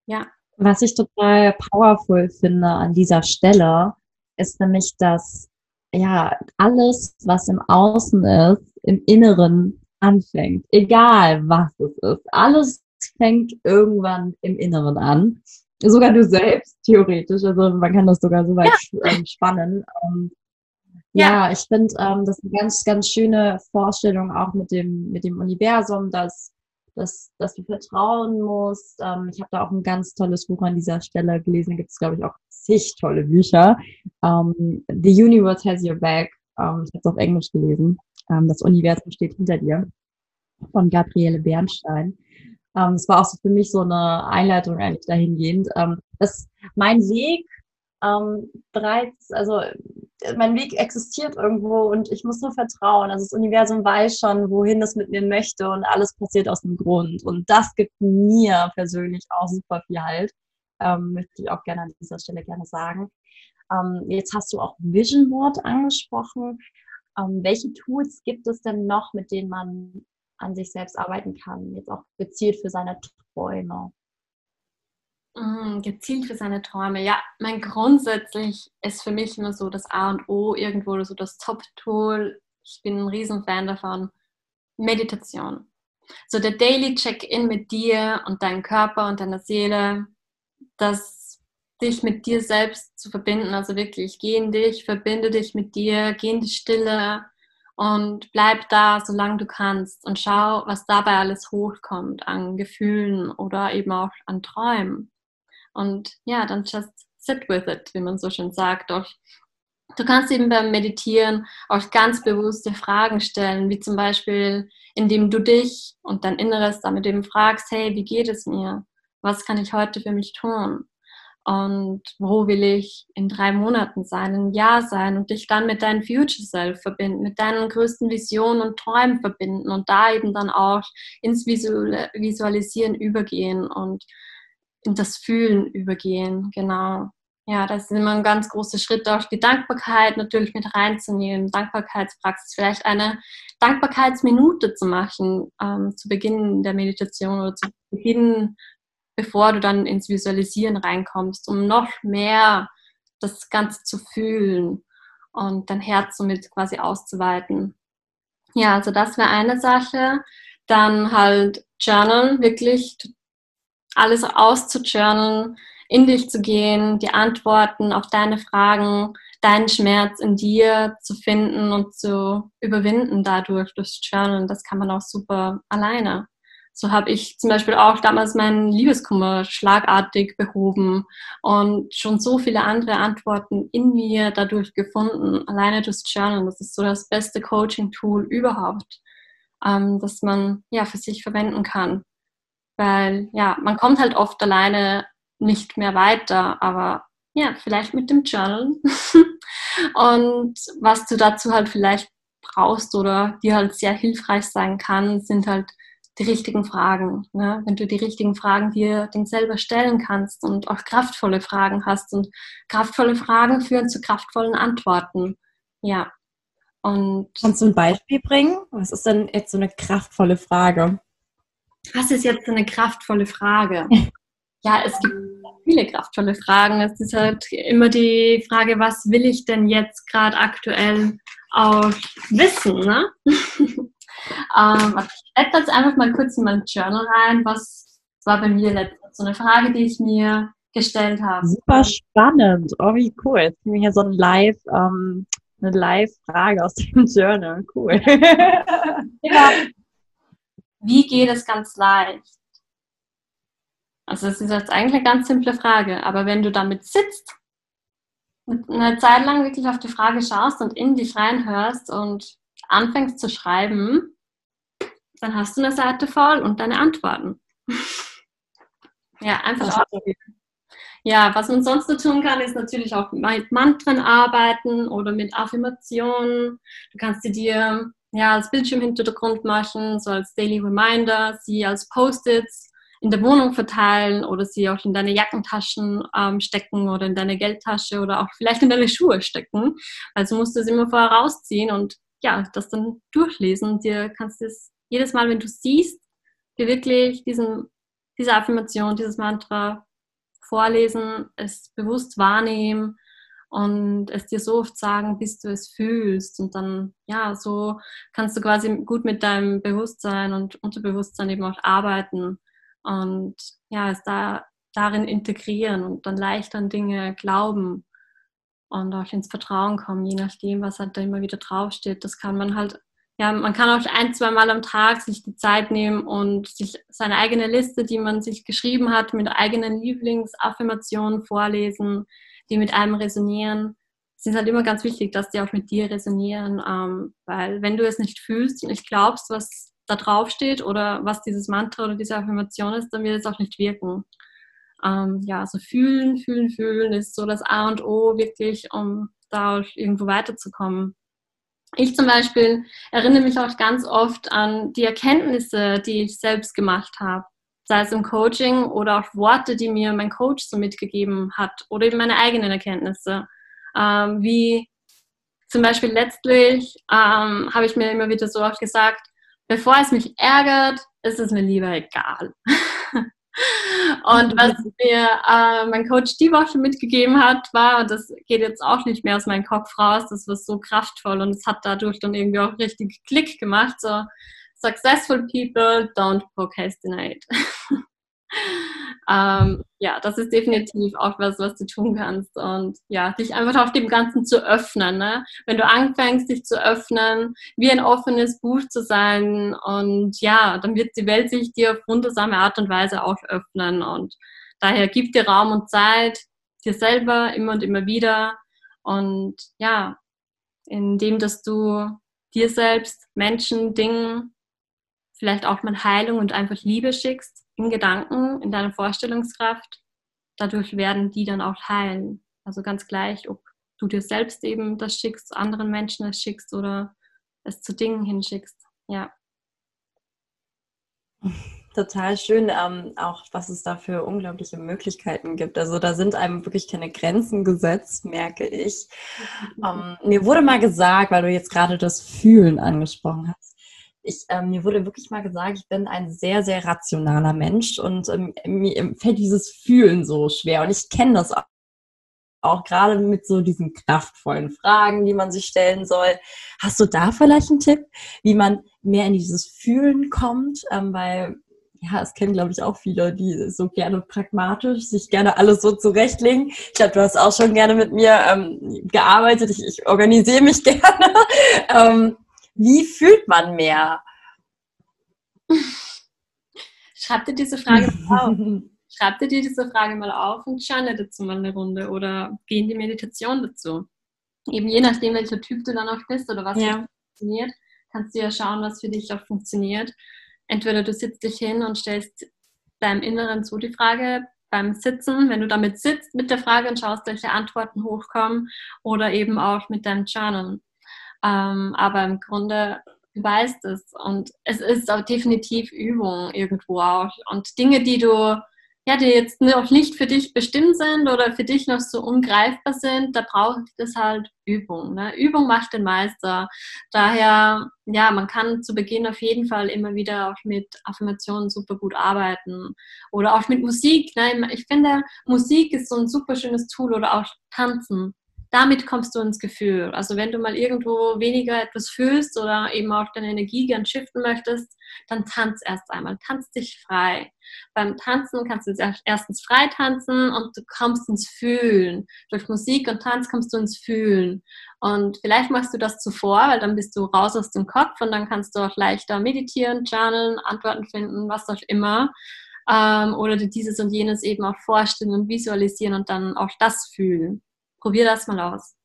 Ja. Was ich total powerful finde an dieser Stelle, ist nämlich, dass ja alles, was im Außen ist, im Inneren anfängt, egal was es ist. Alles fängt irgendwann im Inneren an. Sogar du selbst, theoretisch. Also man kann das sogar so weit ja. Ähm, spannen. Ähm, ja. ja. ich finde, ähm, das ist eine ganz, ganz schöne Vorstellung auch mit dem, mit dem Universum, dass, dass, dass du vertrauen musst. Ähm, ich habe da auch ein ganz tolles Buch an dieser Stelle gelesen. Gibt es, glaube ich, auch zig tolle Bücher. Ähm, The Universe Has Your Back. Ähm, ich habe es auf Englisch gelesen. Ähm, das Universum steht hinter dir von Gabriele Bernstein. Es war auch so für mich so eine Einleitung eigentlich dahingehend. Dass mein Weg bereits, also mein Weg existiert irgendwo und ich muss nur vertrauen. Also das Universum weiß schon, wohin es mit mir möchte und alles passiert aus dem Grund. Und das gibt mir persönlich auch super viel Halt. Ähm, möchte ich auch gerne an dieser Stelle gerne sagen. Ähm, jetzt hast du auch Vision Board angesprochen. Ähm, welche Tools gibt es denn noch, mit denen man an sich selbst arbeiten kann, jetzt auch gezielt für seine Träume? Mm, gezielt für seine Träume. Ja, mein grundsätzlich ist für mich immer so das A und O irgendwo so das Top-Tool. Ich bin ein Riesenfan davon. Meditation. So der Daily Check-in mit dir und deinem Körper und deiner Seele, das dich mit dir selbst zu verbinden. Also wirklich, geh in dich, verbinde dich mit dir, geh in die Stille und bleib da, solange du kannst und schau, was dabei alles hochkommt an Gefühlen oder eben auch an Träumen. Und ja, dann just sit with it, wie man so schön sagt. Auch Du kannst eben beim Meditieren auch ganz bewusste Fragen stellen, wie zum Beispiel, indem du dich und dein Inneres damit eben fragst, hey, wie geht es mir? Was kann ich heute für mich tun? und wo will ich in drei Monaten sein, ein Jahr sein und dich dann mit deinem Future Self verbinden, mit deinen größten Visionen und Träumen verbinden und da eben dann auch ins Visualisieren übergehen und in das Fühlen übergehen, genau. Ja, das ist immer ein ganz großer Schritt, auch die Dankbarkeit natürlich mit reinzunehmen, Dankbarkeitspraxis, vielleicht eine Dankbarkeitsminute zu machen ähm, zu Beginn der Meditation oder zu Beginn bevor du dann ins Visualisieren reinkommst, um noch mehr das Ganze zu fühlen und dein Herz somit quasi auszuweiten. Ja, also das wäre eine Sache. Dann halt Journalen, wirklich alles auszujournalen, in dich zu gehen, die Antworten auf deine Fragen deinen Schmerz in dir zu finden und zu überwinden dadurch, durchs Journal. Das kann man auch super alleine. So habe ich zum Beispiel auch damals meinen Liebeskummer schlagartig behoben und schon so viele andere Antworten in mir dadurch gefunden, alleine durchs Journal. Das ist so das beste Coaching-Tool überhaupt, ähm, das man ja für sich verwenden kann. Weil ja, man kommt halt oft alleine nicht mehr weiter, aber ja, vielleicht mit dem Journal. und was du dazu halt vielleicht brauchst oder dir halt sehr hilfreich sein kann, sind halt die richtigen Fragen. Ne? Wenn du die richtigen Fragen dir dann selber stellen kannst und auch kraftvolle Fragen hast und kraftvolle Fragen führen zu kraftvollen Antworten. Ja. Und Kannst du ein Beispiel bringen? Was ist denn jetzt so eine kraftvolle Frage? Was ist jetzt eine kraftvolle Frage? ja, es gibt viele kraftvolle Fragen. Es ist halt immer die Frage, was will ich denn jetzt gerade aktuell auch wissen? Ne? ähm, ich werde jetzt einfach mal kurz in mein Journal rein. Was war bei mir letztens so eine Frage, die ich mir gestellt habe? Super spannend. Oh, wie cool. Jetzt haben wir hier so ein Live, ähm, eine Live-Frage aus dem Journal. Cool. ja. Wie geht es ganz leicht? Also das ist jetzt eigentlich eine ganz simple Frage, aber wenn du damit sitzt und eine Zeit lang wirklich auf die Frage schaust und in dich reinhörst und anfängst zu schreiben, dann hast du eine Seite voll und deine Antworten. ja, einfach Ja, was man sonst noch tun kann, ist natürlich auch mit Mantren arbeiten oder mit Affirmationen. Du kannst sie dir ja als Bildschirmhintergrund machen, so als Daily Reminder, sie als Post-its in der Wohnung verteilen oder sie auch in deine Jackentaschen ähm, stecken oder in deine Geldtasche oder auch vielleicht in deine Schuhe stecken. Also musst du es immer vorher rausziehen und ja, das dann durchlesen und dir kannst es jedes Mal, wenn du siehst, dir wirklich diesen, diese Affirmation, dieses Mantra vorlesen, es bewusst wahrnehmen und es dir so oft sagen, bis du es fühlst. Und dann, ja, so kannst du quasi gut mit deinem Bewusstsein und Unterbewusstsein eben auch arbeiten und ja, es da darin integrieren und dann leicht an Dinge glauben und auch ins Vertrauen kommen, je nachdem, was halt da immer wieder draufsteht. Das kann man halt, ja, man kann auch ein, zwei Mal am Tag sich die Zeit nehmen und sich seine eigene Liste, die man sich geschrieben hat, mit eigenen Lieblingsaffirmationen vorlesen, die mit einem resonieren. Es ist halt immer ganz wichtig, dass die auch mit dir resonieren, ähm, weil wenn du es nicht fühlst und nicht glaubst, was da drauf steht oder was dieses Mantra oder diese Affirmation ist, dann wird es auch nicht wirken. Ähm, ja, also fühlen, fühlen, fühlen ist so das A und O wirklich, um da irgendwo weiterzukommen. Ich zum Beispiel erinnere mich auch ganz oft an die Erkenntnisse, die ich selbst gemacht habe, sei es im Coaching oder auch Worte, die mir mein Coach so mitgegeben hat oder eben meine eigenen Erkenntnisse. Ähm, wie zum Beispiel letztlich ähm, habe ich mir immer wieder so oft gesagt, bevor es mich ärgert, ist es mir lieber egal. und was mir äh, mein Coach die Woche mitgegeben hat, war, und das geht jetzt auch nicht mehr aus meinem Kopf raus, das war so kraftvoll und es hat dadurch dann irgendwie auch richtig Klick gemacht, so successful people don't procrastinate. ähm, ja, das ist definitiv auch was, was du tun kannst. Und ja, dich einfach auf dem Ganzen zu öffnen. Ne? Wenn du anfängst, dich zu öffnen, wie ein offenes Buch zu sein. Und ja, dann wird die Welt sich dir auf wundersame Art und Weise auch öffnen. Und daher gib dir Raum und Zeit, dir selber immer und immer wieder. Und ja, indem, dass du dir selbst, Menschen, Dingen, vielleicht auch mal Heilung und einfach Liebe schickst, in Gedanken, in deiner Vorstellungskraft, dadurch werden die dann auch heilen. Also ganz gleich, ob du dir selbst eben das schickst, anderen Menschen es schickst oder es zu Dingen hinschickst. Ja. Total schön, ähm, auch was es da für unglaubliche Möglichkeiten gibt. Also da sind einem wirklich keine Grenzen gesetzt, merke ich. Mhm. Ähm, mir wurde mal gesagt, weil du jetzt gerade das Fühlen angesprochen hast, ich, ähm, mir wurde wirklich mal gesagt, ich bin ein sehr, sehr rationaler Mensch und ähm, mir fällt dieses Fühlen so schwer. Und ich kenne das auch, auch gerade mit so diesen kraftvollen Fragen, die man sich stellen soll. Hast du da vielleicht einen Tipp, wie man mehr in dieses Fühlen kommt? Ähm, weil ja, es kennen, glaube ich, auch viele, die so gerne pragmatisch, sich gerne alles so zurechtlegen. Ich glaube, du hast auch schon gerne mit mir ähm, gearbeitet. Ich, ich organisiere mich gerne. ähm, wie fühlt man mehr? Schreib dir diese Frage mal auf. Schreib dir diese Frage mal auf und schau dazu mal eine Runde oder geh in die Meditation dazu. Eben je nachdem, welcher Typ du dann auch bist oder was ja. funktioniert, kannst du ja schauen, was für dich auch funktioniert. Entweder du sitzt dich hin und stellst deinem Inneren so die Frage beim Sitzen, wenn du damit sitzt mit der Frage und schaust, welche Antworten hochkommen oder eben auch mit deinem Journal. Ähm, aber im Grunde du weißt es und es ist auch definitiv Übung irgendwo auch und Dinge, die du ja, die jetzt noch nicht für dich bestimmt sind oder für dich noch so ungreifbar sind, da braucht es halt Übung. Ne? Übung macht den Meister. Daher, ja, man kann zu Beginn auf jeden Fall immer wieder auch mit Affirmationen super gut arbeiten oder auch mit Musik. Ne? Ich finde, Musik ist so ein super schönes Tool oder auch Tanzen damit kommst du ins Gefühl. Also wenn du mal irgendwo weniger etwas fühlst oder eben auch deine Energie gern shiften möchtest, dann tanz erst einmal, tanz dich frei. Beim Tanzen kannst du erstens frei tanzen und du kommst ins Fühlen. Durch Musik und Tanz kommst du ins Fühlen. Und vielleicht machst du das zuvor, weil dann bist du raus aus dem Kopf und dann kannst du auch leichter meditieren, journalen, Antworten finden, was auch immer. Ähm, oder dieses und jenes eben auch vorstellen und visualisieren und dann auch das fühlen. Probier das mal aus.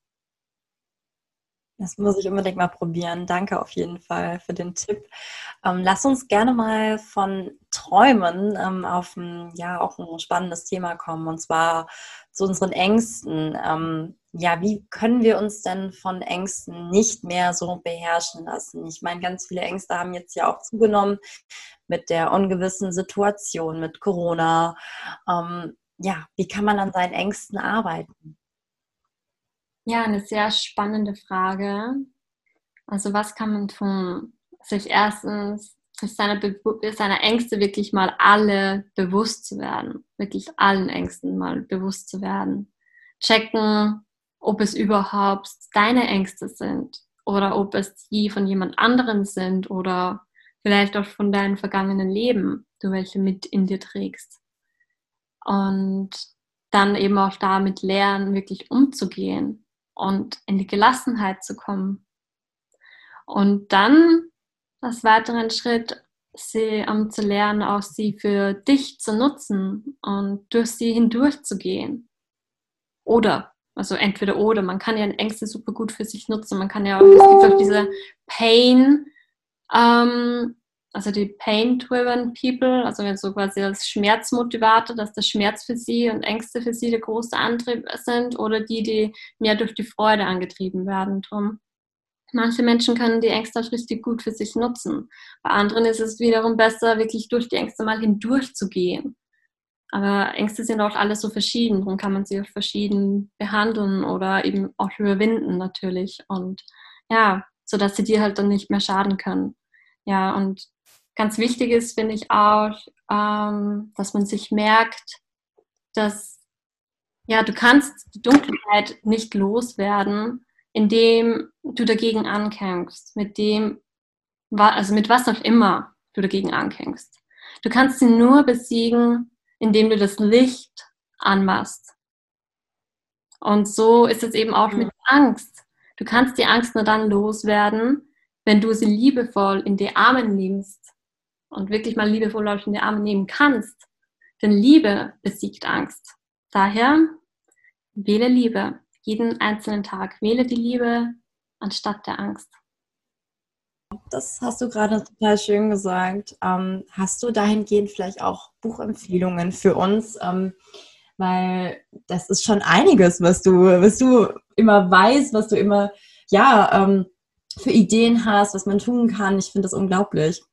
Das muss ich unbedingt mal probieren. Danke auf jeden Fall für den Tipp. Ähm, lass uns gerne mal von Träumen ähm, auf ein, ja, auch ein spannendes Thema kommen, und zwar zu unseren Ängsten. Ähm, ja, wie können wir uns denn von Ängsten nicht mehr so beherrschen lassen? Ich meine, ganz viele Ängste haben jetzt ja auch zugenommen mit der ungewissen Situation, mit Corona. Ähm, ja, wie kann man an seinen Ängsten arbeiten? Ja, eine sehr spannende Frage. Also was kann man tun? Sich erstens seiner, seiner Ängste wirklich mal alle bewusst zu werden. Wirklich allen Ängsten mal bewusst zu werden. Checken, ob es überhaupt deine Ängste sind oder ob es die von jemand anderem sind oder vielleicht auch von deinem vergangenen Leben, du welche mit in dir trägst. Und dann eben auch damit lernen, wirklich umzugehen und in die Gelassenheit zu kommen. Und dann als weiteren Schritt, sie um zu lernen, auch sie für dich zu nutzen und durch sie hindurch zu gehen. Oder, also entweder oder, man kann ja Ängste super gut für sich nutzen. Man kann ja auch, es gibt auch diese Pain, ähm, also die Pain-Driven People, also wenn so quasi als Schmerzmotivator, dass der Schmerz für sie und Ängste für sie der große Antrieb sind oder die, die mehr durch die Freude angetrieben werden. Drum. Manche Menschen können die Ängste auch richtig gut für sich nutzen. Bei anderen ist es wiederum besser, wirklich durch die Ängste mal hindurchzugehen. Aber Ängste sind auch alle so verschieden, darum kann man sie auch verschieden behandeln oder eben auch überwinden natürlich. Und ja, sodass sie dir halt dann nicht mehr schaden können. Ja, und ganz wichtig ist, finde ich auch, ähm, dass man sich merkt, dass ja, du kannst die Dunkelheit nicht loswerden, indem du dagegen ankämpfst, mit dem, also mit was auch immer du dagegen ankämpfst. Du kannst sie nur besiegen, indem du das Licht anmachst. Und so ist es eben auch mit Angst. Du kannst die Angst nur dann loswerden, wenn du sie liebevoll in die Arme nimmst und wirklich mal liebevoll in die Arme nehmen kannst, denn Liebe besiegt Angst. Daher wähle Liebe jeden einzelnen Tag. Wähle die Liebe anstatt der Angst. Das hast du gerade total schön gesagt. Ähm, hast du dahingehend vielleicht auch Buchempfehlungen für uns? Ähm, weil das ist schon einiges, was du, was du immer weißt, was du immer, ja, ähm, für Ideen hast, was man tun kann. Ich finde das unglaublich.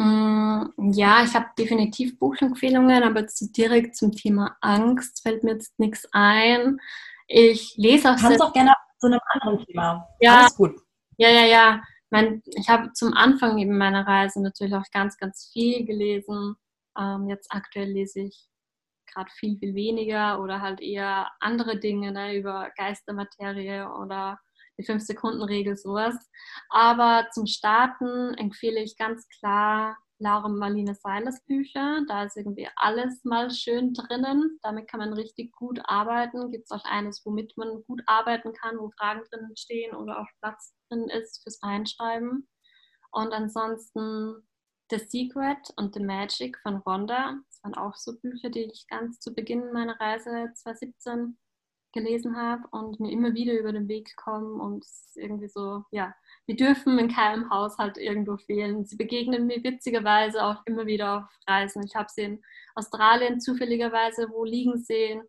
Mm, ja, ich habe definitiv Buchempfehlungen, aber zu, direkt zum Thema Angst fällt mir jetzt nichts ein. Ich lese auch. Kannst auch gerne zu einem anderen Thema. Ja, Alles gut. Ja, ja, ja. Mein, ich habe zum Anfang eben meiner Reise natürlich auch ganz, ganz viel gelesen. Ähm, jetzt aktuell lese ich gerade viel, viel weniger oder halt eher andere Dinge ne, über Geistermaterie oder die 5-Sekunden-Regel, sowas. Aber zum Starten empfehle ich ganz klar Laura Marlene Seilers Bücher. Da ist irgendwie alles mal schön drinnen. Damit kann man richtig gut arbeiten. Gibt es auch eines, womit man gut arbeiten kann, wo Fragen drinnen stehen oder auch Platz drin ist fürs Reinschreiben. Und ansonsten The Secret und The Magic von Rhonda. Das waren auch so Bücher, die ich ganz zu Beginn meiner Reise 2017 gelesen habe und mir immer wieder über den Weg kommen und irgendwie so, ja, wir dürfen in keinem Haushalt irgendwo fehlen. Sie begegnen mir witzigerweise auch immer wieder auf Reisen. Ich habe sie in Australien zufälligerweise wo liegen sehen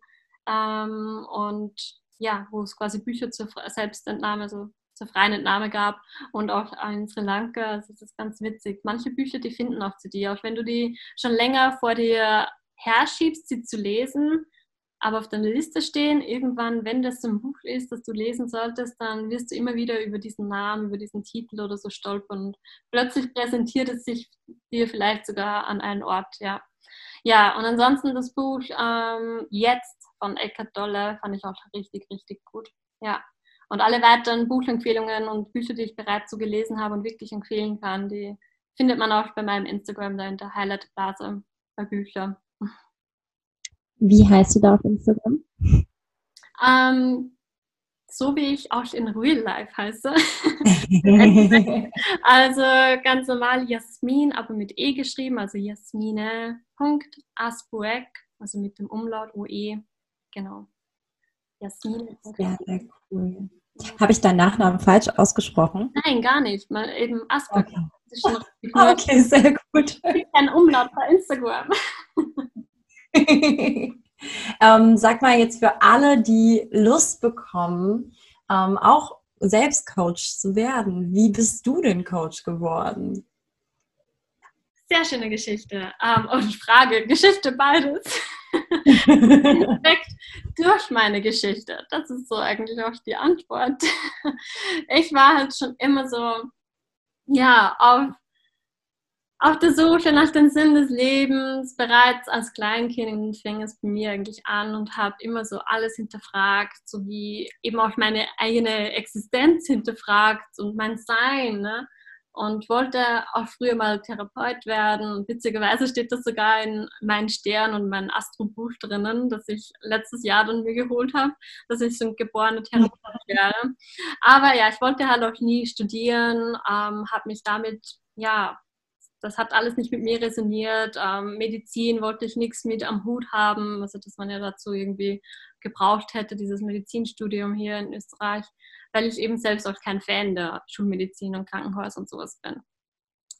ähm, und ja, wo es quasi Bücher zur Selbstentnahme, also zur freien Entnahme gab und auch in Sri Lanka. Also das ist ganz witzig. Manche Bücher, die finden auch zu dir, auch wenn du die schon länger vor dir herschiebst, sie zu lesen, aber auf deiner Liste stehen. Irgendwann, wenn das so ein Buch ist, das du lesen solltest, dann wirst du immer wieder über diesen Namen, über diesen Titel oder so stolpern und plötzlich präsentiert es sich dir vielleicht sogar an einen Ort, ja. Ja, und ansonsten das Buch ähm, Jetzt von Eckhart Dolle fand ich auch richtig, richtig gut. Ja. Und alle weiteren Buchempfehlungen und Bücher, die ich bereits so gelesen habe und wirklich empfehlen kann, die findet man auch bei meinem Instagram da in der Highlight-Blase bei Büchern. Wie heißt du da auf Instagram? Ähm, so wie ich auch in Real Life heiße. also ganz normal Jasmin, aber mit E geschrieben, also Jasmine.asbuek, also mit dem Umlaut OE. Genau. Jasmin. Sehr, sehr cool. Habe ich deinen Nachnamen falsch ausgesprochen? Nein, gar nicht. Mal eben Asbuek. Okay. okay, sehr gut. Ein Umlaut bei Instagram. ähm, sag mal jetzt für alle, die Lust bekommen, ähm, auch selbst Coach zu werden. Wie bist du denn Coach geworden? Sehr schöne Geschichte. Ähm, und Frage, Geschichte beides. Durch meine Geschichte. Das ist so eigentlich auch die Antwort. Ich war halt schon immer so, ja, auf auf der Suche nach dem Sinn des Lebens. Bereits als Kleinkind fing es bei mir eigentlich an und habe immer so alles hinterfragt, so wie eben auch meine eigene Existenz hinterfragt und mein Sein. Ne? Und wollte auch früher mal Therapeut werden. Witzigerweise steht das sogar in meinen Stern und meinem Astrobuch drinnen, das ich letztes Jahr dann mir geholt habe, dass ich so ein geborener Therapeut werde. Aber ja, ich wollte halt auch nie studieren, ähm, habe mich damit ja das hat alles nicht mit mir resoniert. Ähm, Medizin wollte ich nichts mit am Hut haben, also dass man ja dazu irgendwie gebraucht hätte, dieses Medizinstudium hier in Österreich, weil ich eben selbst auch kein Fan der Schulmedizin und Krankenhäuser und sowas bin.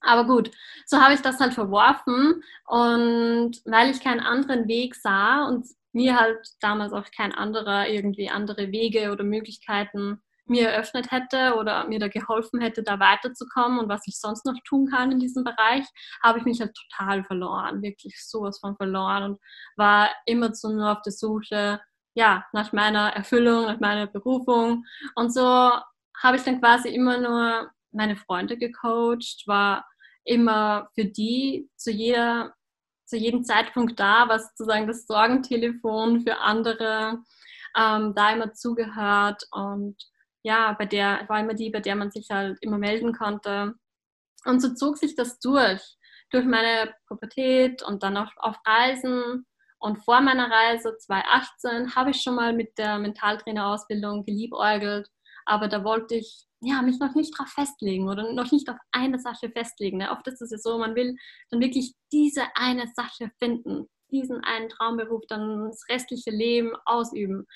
Aber gut, so habe ich das halt verworfen und weil ich keinen anderen Weg sah und mir halt damals auch kein anderer irgendwie andere Wege oder Möglichkeiten mir eröffnet hätte oder mir da geholfen hätte, da weiterzukommen und was ich sonst noch tun kann in diesem Bereich, habe ich mich halt total verloren, wirklich sowas von verloren und war immer so nur auf der Suche, ja, nach meiner Erfüllung, nach meiner Berufung. Und so habe ich dann quasi immer nur meine Freunde gecoacht, war immer für die zu jeder zu jedem Zeitpunkt da, was sozusagen das Sorgentelefon für andere ähm, da immer zugehört und ja, bei der war immer die, bei der man sich halt immer melden konnte. Und so zog sich das durch, durch meine Pubertät und dann auch auf Reisen. Und vor meiner Reise 2018 habe ich schon mal mit der Mentaltrainerausbildung geliebäugelt, aber da wollte ich ja, mich noch nicht darauf festlegen oder noch nicht auf eine Sache festlegen. Ne? Oft ist es ja so, man will dann wirklich diese eine Sache finden, diesen einen Traumberuf dann das restliche Leben ausüben.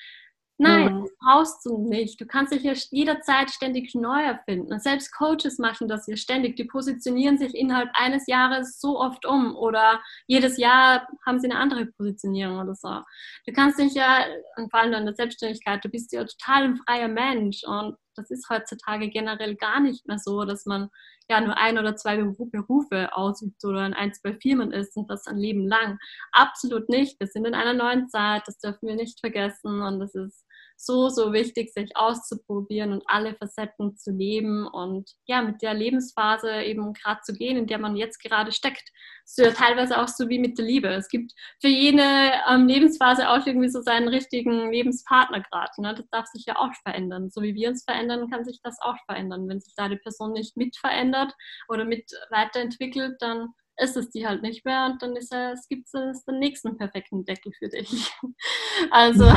Nein, mhm. brauchst du nicht. Du kannst dich ja jederzeit ständig neu erfinden. Und selbst Coaches machen das ja ständig. Die positionieren sich innerhalb eines Jahres so oft um oder jedes Jahr haben sie eine andere Positionierung oder so. Du kannst dich ja, vor allem in der Selbstständigkeit, du bist ja total ein freier Mensch und das ist heutzutage generell gar nicht mehr so, dass man ja nur ein oder zwei Berufe ausübt oder in ein, zwei Firmen ist und das ein Leben lang. Absolut nicht. Wir sind in einer neuen Zeit, das dürfen wir nicht vergessen und das ist so, so wichtig, sich auszuprobieren und alle Facetten zu leben und ja, mit der Lebensphase eben gerade zu gehen, in der man jetzt gerade steckt. So ja teilweise auch so wie mit der Liebe. Es gibt für jede ähm, Lebensphase auch irgendwie so seinen richtigen Lebenspartner gerade. Ne? Das darf sich ja auch verändern. So wie wir uns verändern, kann sich das auch verändern. Wenn sich da die Person nicht mit verändert oder mit weiterentwickelt, dann ist es die halt nicht mehr und dann ist es, gibt es den nächsten perfekten Deckel für dich. Also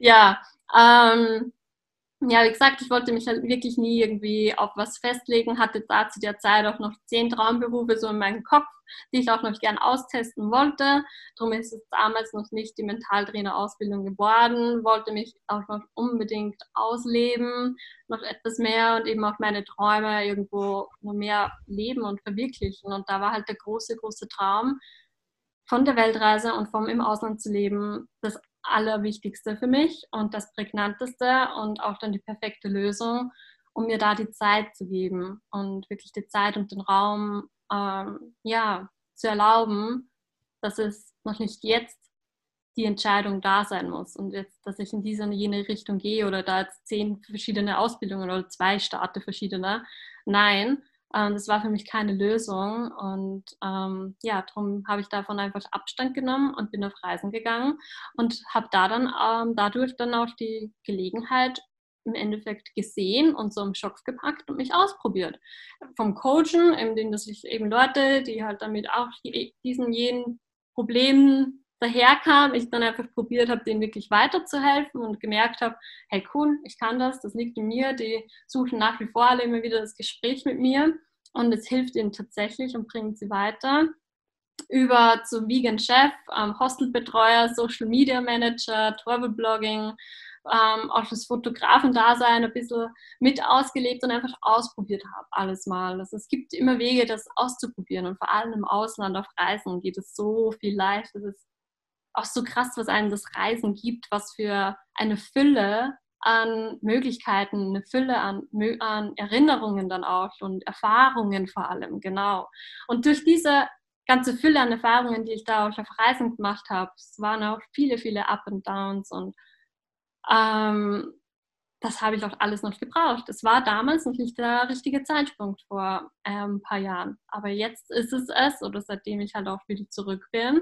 ja, ähm, ja, wie gesagt, ich wollte mich halt wirklich nie irgendwie auf was festlegen, hatte da zu der Zeit auch noch zehn Traumberufe so in meinem Kopf, die ich auch noch gern austesten wollte. Darum ist es damals noch nicht die Mentaltrainer-Ausbildung geworden, wollte mich auch noch unbedingt ausleben, noch etwas mehr und eben auch meine Träume irgendwo noch mehr leben und verwirklichen. Und da war halt der große, große Traum, von der Weltreise und vom im Ausland zu leben, das Allerwichtigste für mich und das Prägnanteste und auch dann die perfekte Lösung, um mir da die Zeit zu geben und wirklich die Zeit und den Raum ähm, ja, zu erlauben, dass es noch nicht jetzt die Entscheidung da sein muss und jetzt, dass ich in diese und jene Richtung gehe oder da jetzt zehn verschiedene Ausbildungen oder zwei starte verschiedene. Nein, ähm, das war für mich keine Lösung und ähm, ja, darum habe ich davon einfach Abstand genommen und bin auf Reisen gegangen und habe da dann ähm, dadurch dann auch die Gelegenheit im Endeffekt gesehen und so im Schopf gepackt und mich ausprobiert. Vom Coachen, in dem dass ich eben Leute, die halt damit auch diesen jenen Problemen daherkam, ich dann einfach probiert habe, denen wirklich weiterzuhelfen und gemerkt habe, hey cool, ich kann das, das liegt in mir, die suchen nach wie vor alle immer wieder das Gespräch mit mir und es hilft ihnen tatsächlich und bringt sie weiter. Über zum Vegan Chef, ähm, Hostelbetreuer, Social Media Manager, Travel Blogging, ähm, auch das Fotografen-Dasein ein bisschen mit ausgelebt und einfach ausprobiert habe, alles mal. Also es gibt immer Wege, das auszuprobieren und vor allem im Ausland auf Reisen geht es so viel leichter. Es ist auch so krass, was einem das Reisen gibt, was für eine Fülle an Möglichkeiten, eine Fülle an, an Erinnerungen dann auch und Erfahrungen vor allem, genau. Und durch diese ganze Fülle an Erfahrungen, die ich da auch auf Reisen gemacht habe, es waren auch viele, viele Up and Downs und ähm, das habe ich auch alles noch gebraucht. Es war damals noch nicht der richtige Zeitpunkt vor äh, ein paar Jahren. Aber jetzt ist es es, oder seitdem ich halt auch wieder zurück bin,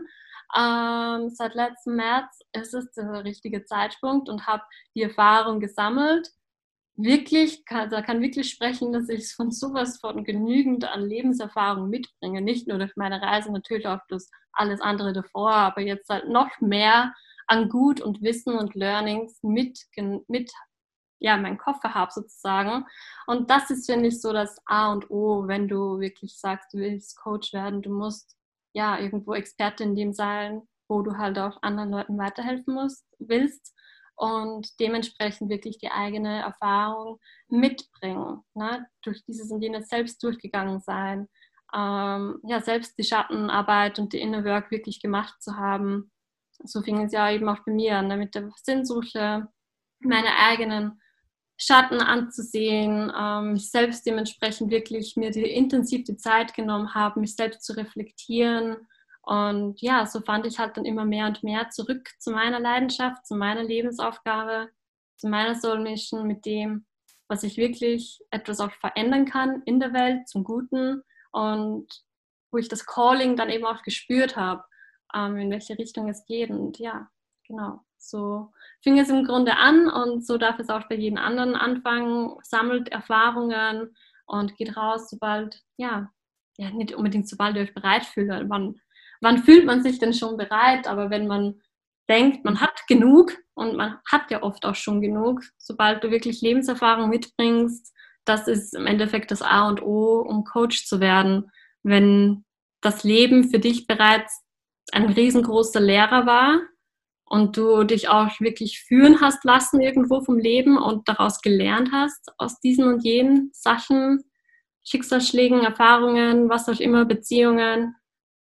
ähm, seit letztem März ist es der richtige Zeitpunkt und habe die Erfahrung gesammelt. Wirklich, kann, da kann wirklich sprechen, dass ich von sowas von genügend an Lebenserfahrung mitbringe. Nicht nur durch meine Reise, natürlich auch durch alles andere davor, aber jetzt halt noch mehr an Gut und Wissen und Learnings mit, mit ja, mein Koffer habe sozusagen. Und das ist, finde ich, so das A und O, wenn du wirklich sagst, du willst Coach werden, du musst ja, irgendwo Experte in dem sein, wo du halt auch anderen Leuten weiterhelfen musst, willst und dementsprechend wirklich die eigene Erfahrung mitbringen. Ne? Durch dieses und jenes selbst durchgegangen sein, ähm, ja, selbst die Schattenarbeit und die Inner Work wirklich gemacht zu haben. So fing es ja eben auch bei mir an, ne? mit der Sinnsuche, meine eigenen Schatten anzusehen, ähm, mich selbst dementsprechend wirklich mir die intensiv die Zeit genommen habe, mich selbst zu reflektieren. Und ja, so fand ich halt dann immer mehr und mehr zurück zu meiner Leidenschaft, zu meiner Lebensaufgabe, zu meiner Soul Mission, mit dem, was ich wirklich etwas auch verändern kann in der Welt zum Guten und wo ich das Calling dann eben auch gespürt habe, ähm, in welche Richtung es geht. Und ja, genau. So fing es im Grunde an und so darf es auch bei jedem anderen anfangen, sammelt Erfahrungen und geht raus, sobald, ja, ja nicht unbedingt sobald ihr euch bereit fühlt. Wann, wann fühlt man sich denn schon bereit? Aber wenn man denkt, man hat genug und man hat ja oft auch schon genug, sobald du wirklich Lebenserfahrung mitbringst, das ist im Endeffekt das A und O, um Coach zu werden. Wenn das Leben für dich bereits ein riesengroßer Lehrer war, und du dich auch wirklich führen hast lassen irgendwo vom Leben und daraus gelernt hast aus diesen und jenen Sachen, Schicksalsschlägen, Erfahrungen, was auch immer, Beziehungen,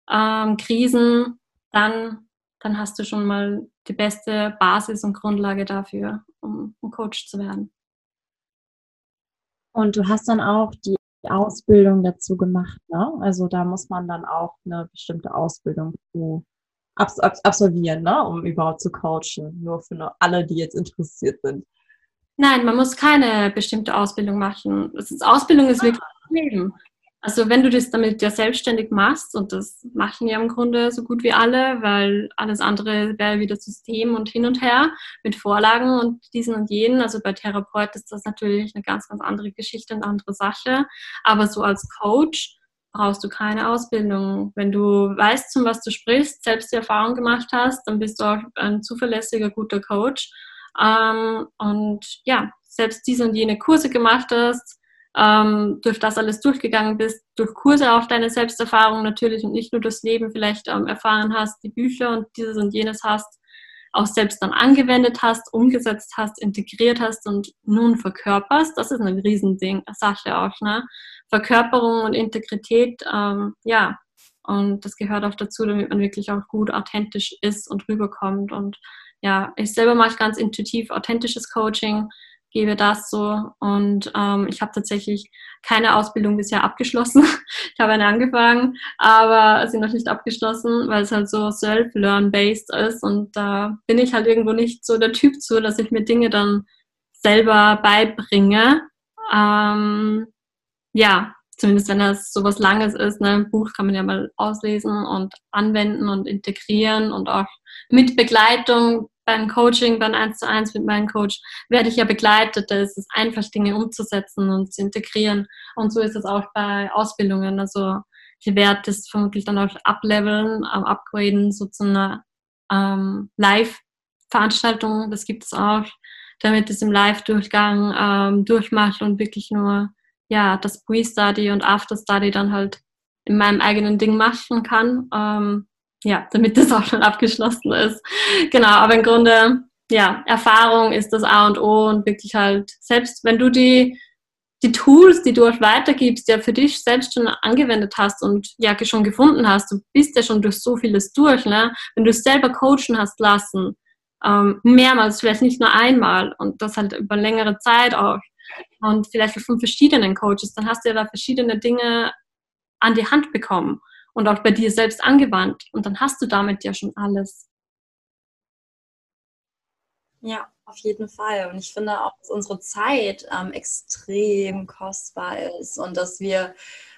ähm, Krisen, dann, dann hast du schon mal die beste Basis und Grundlage dafür, um, um Coach zu werden. Und du hast dann auch die Ausbildung dazu gemacht, ne? Also da muss man dann auch eine bestimmte Ausbildung zu abs absolvieren, ne? um überhaupt zu coachen. Nur für alle, die jetzt interessiert sind. Nein, man muss keine bestimmte Ausbildung machen. Ist, Ausbildung ist wirklich Leben. Also wenn du das damit ja selbstständig machst, und das machen ja im Grunde so gut wie alle, weil alles andere wäre wieder System und hin und her mit Vorlagen und diesen und jenen. Also bei Therapeut ist das natürlich eine ganz, ganz andere Geschichte, eine andere Sache. Aber so als Coach brauchst du keine Ausbildung. Wenn du weißt, zum was du sprichst, selbst die Erfahrung gemacht hast, dann bist du auch ein zuverlässiger, guter Coach. Ähm, und ja, selbst diese und jene Kurse gemacht hast, ähm, durch das alles durchgegangen bist, durch Kurse auf deine Selbsterfahrung natürlich und nicht nur das Leben vielleicht ähm, erfahren hast, die Bücher und dieses und jenes hast, auch selbst dann angewendet hast, umgesetzt hast, integriert hast und nun verkörperst, das ist eine Riesending, Sache auch, ne? Verkörperung und Integrität, ähm, ja, und das gehört auch dazu, damit man wirklich auch gut authentisch ist und rüberkommt. Und ja, ich selber mache ganz intuitiv authentisches Coaching, gebe das so. Und ähm, ich habe tatsächlich keine Ausbildung bisher abgeschlossen. ich habe eine angefangen, aber sie noch nicht abgeschlossen, weil es halt so self-learn-based ist. Und da bin ich halt irgendwo nicht so der Typ zu, dass ich mir Dinge dann selber beibringe. Ähm, ja, zumindest wenn das so was Langes ist. Ne? Ein Buch kann man ja mal auslesen und anwenden und integrieren und auch mit Begleitung beim Coaching, beim 1 zu 1 mit meinem Coach, werde ich ja begleitet. Da ist es einfach, Dinge umzusetzen und zu integrieren. Und so ist es auch bei Ausbildungen. Also ich werde das vermutlich dann auch ableveln, ähm, upgraden, so zu einer ähm, Live-Veranstaltung. Das gibt es auch, damit es im Live-Durchgang ähm, durchmacht und wirklich nur ja, das Pre-Study und After-Study dann halt in meinem eigenen Ding machen kann. Ähm, ja, damit das auch schon abgeschlossen ist. Genau, aber im Grunde, ja, Erfahrung ist das A und O und wirklich halt, selbst wenn du die, die Tools, die du auch weitergibst, ja für dich selbst schon angewendet hast und ja schon gefunden hast, du bist ja schon durch so vieles durch, ne? Wenn du es selber coachen hast lassen, ähm, mehrmals, vielleicht nicht nur einmal und das halt über längere Zeit auch und vielleicht von verschiedenen Coaches, dann hast du ja da verschiedene Dinge an die Hand bekommen und auch bei dir selbst angewandt. Und dann hast du damit ja schon alles. Ja, auf jeden Fall. Und ich finde auch, dass unsere Zeit ähm, extrem kostbar ist und dass wir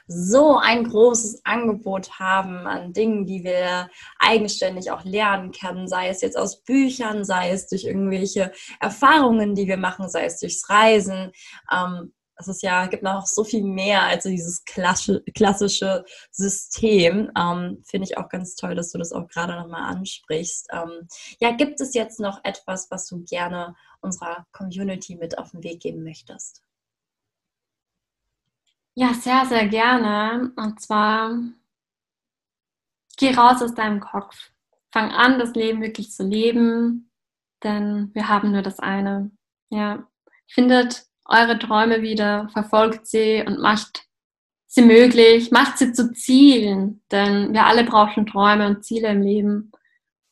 so ein großes Angebot haben an Dingen, die wir eigenständig auch lernen können, sei es jetzt aus Büchern, sei es durch irgendwelche Erfahrungen, die wir machen, sei es durchs Reisen. Ähm, es ist ja, gibt noch so viel mehr als dieses klassische, System. Ähm, Finde ich auch ganz toll, dass du das auch gerade nochmal ansprichst. Ähm, ja, gibt es jetzt noch etwas, was du gerne unserer Community mit auf den Weg geben möchtest? Ja, sehr, sehr gerne. Und zwar, geh raus aus deinem Kopf. Fang an, das Leben wirklich zu leben, denn wir haben nur das eine. Ja, findet eure Träume wieder, verfolgt sie und macht sie möglich, macht sie zu Zielen, denn wir alle brauchen Träume und Ziele im Leben.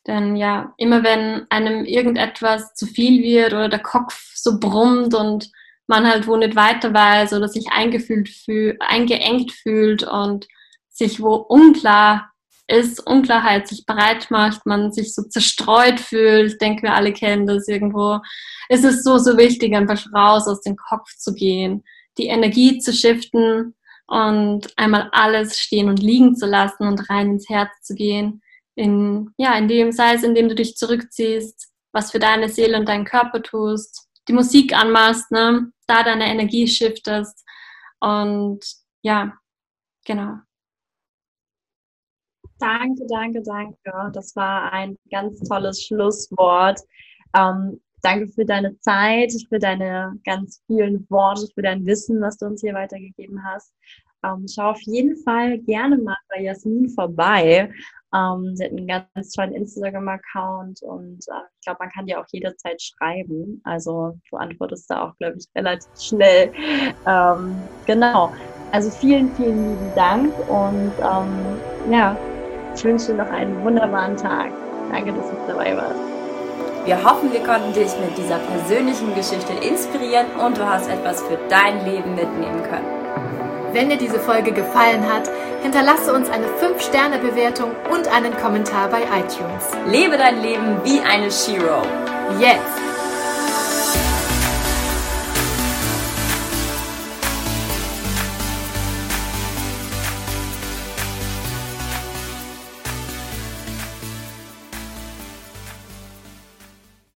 Denn ja, immer wenn einem irgendetwas zu viel wird oder der Kopf so brummt und man halt wo nicht weiter weiß oder sich eingefühlt fühlt, eingeengt fühlt und sich wo unklar ist, Unklarheit sich bereit macht, man sich so zerstreut fühlt, ich denke, wir alle kennen das irgendwo, ist es so, so wichtig, einfach raus aus dem Kopf zu gehen, die Energie zu shiften und einmal alles stehen und liegen zu lassen und rein ins Herz zu gehen, in, ja, in dem, sei es, indem du dich zurückziehst, was für deine Seele und deinen Körper tust, die Musik anmachst, ne, da deine Energie shiftest und ja, genau. Danke, danke, danke. Das war ein ganz tolles Schlusswort. Ähm, danke für deine Zeit, für deine ganz vielen Worte, für dein Wissen, was du uns hier weitergegeben hast. Ähm, schau auf jeden Fall gerne mal bei Jasmin vorbei. Ähm, sie hat einen ganz tollen Instagram-Account und äh, ich glaube, man kann dir auch jederzeit schreiben. Also du antwortest da auch, glaube ich, relativ schnell. Ähm, genau. Also vielen, vielen lieben Dank und ähm, ja, ich wünsche dir noch einen wunderbaren Tag. Danke, dass du dabei warst. Wir hoffen, wir konnten dich mit dieser persönlichen Geschichte inspirieren und du hast etwas für dein Leben mitnehmen können. Wenn dir diese Folge gefallen hat, hinterlasse uns eine 5-Sterne-Bewertung und einen Kommentar bei iTunes. Lebe dein Leben wie eine Shiro. Jetzt!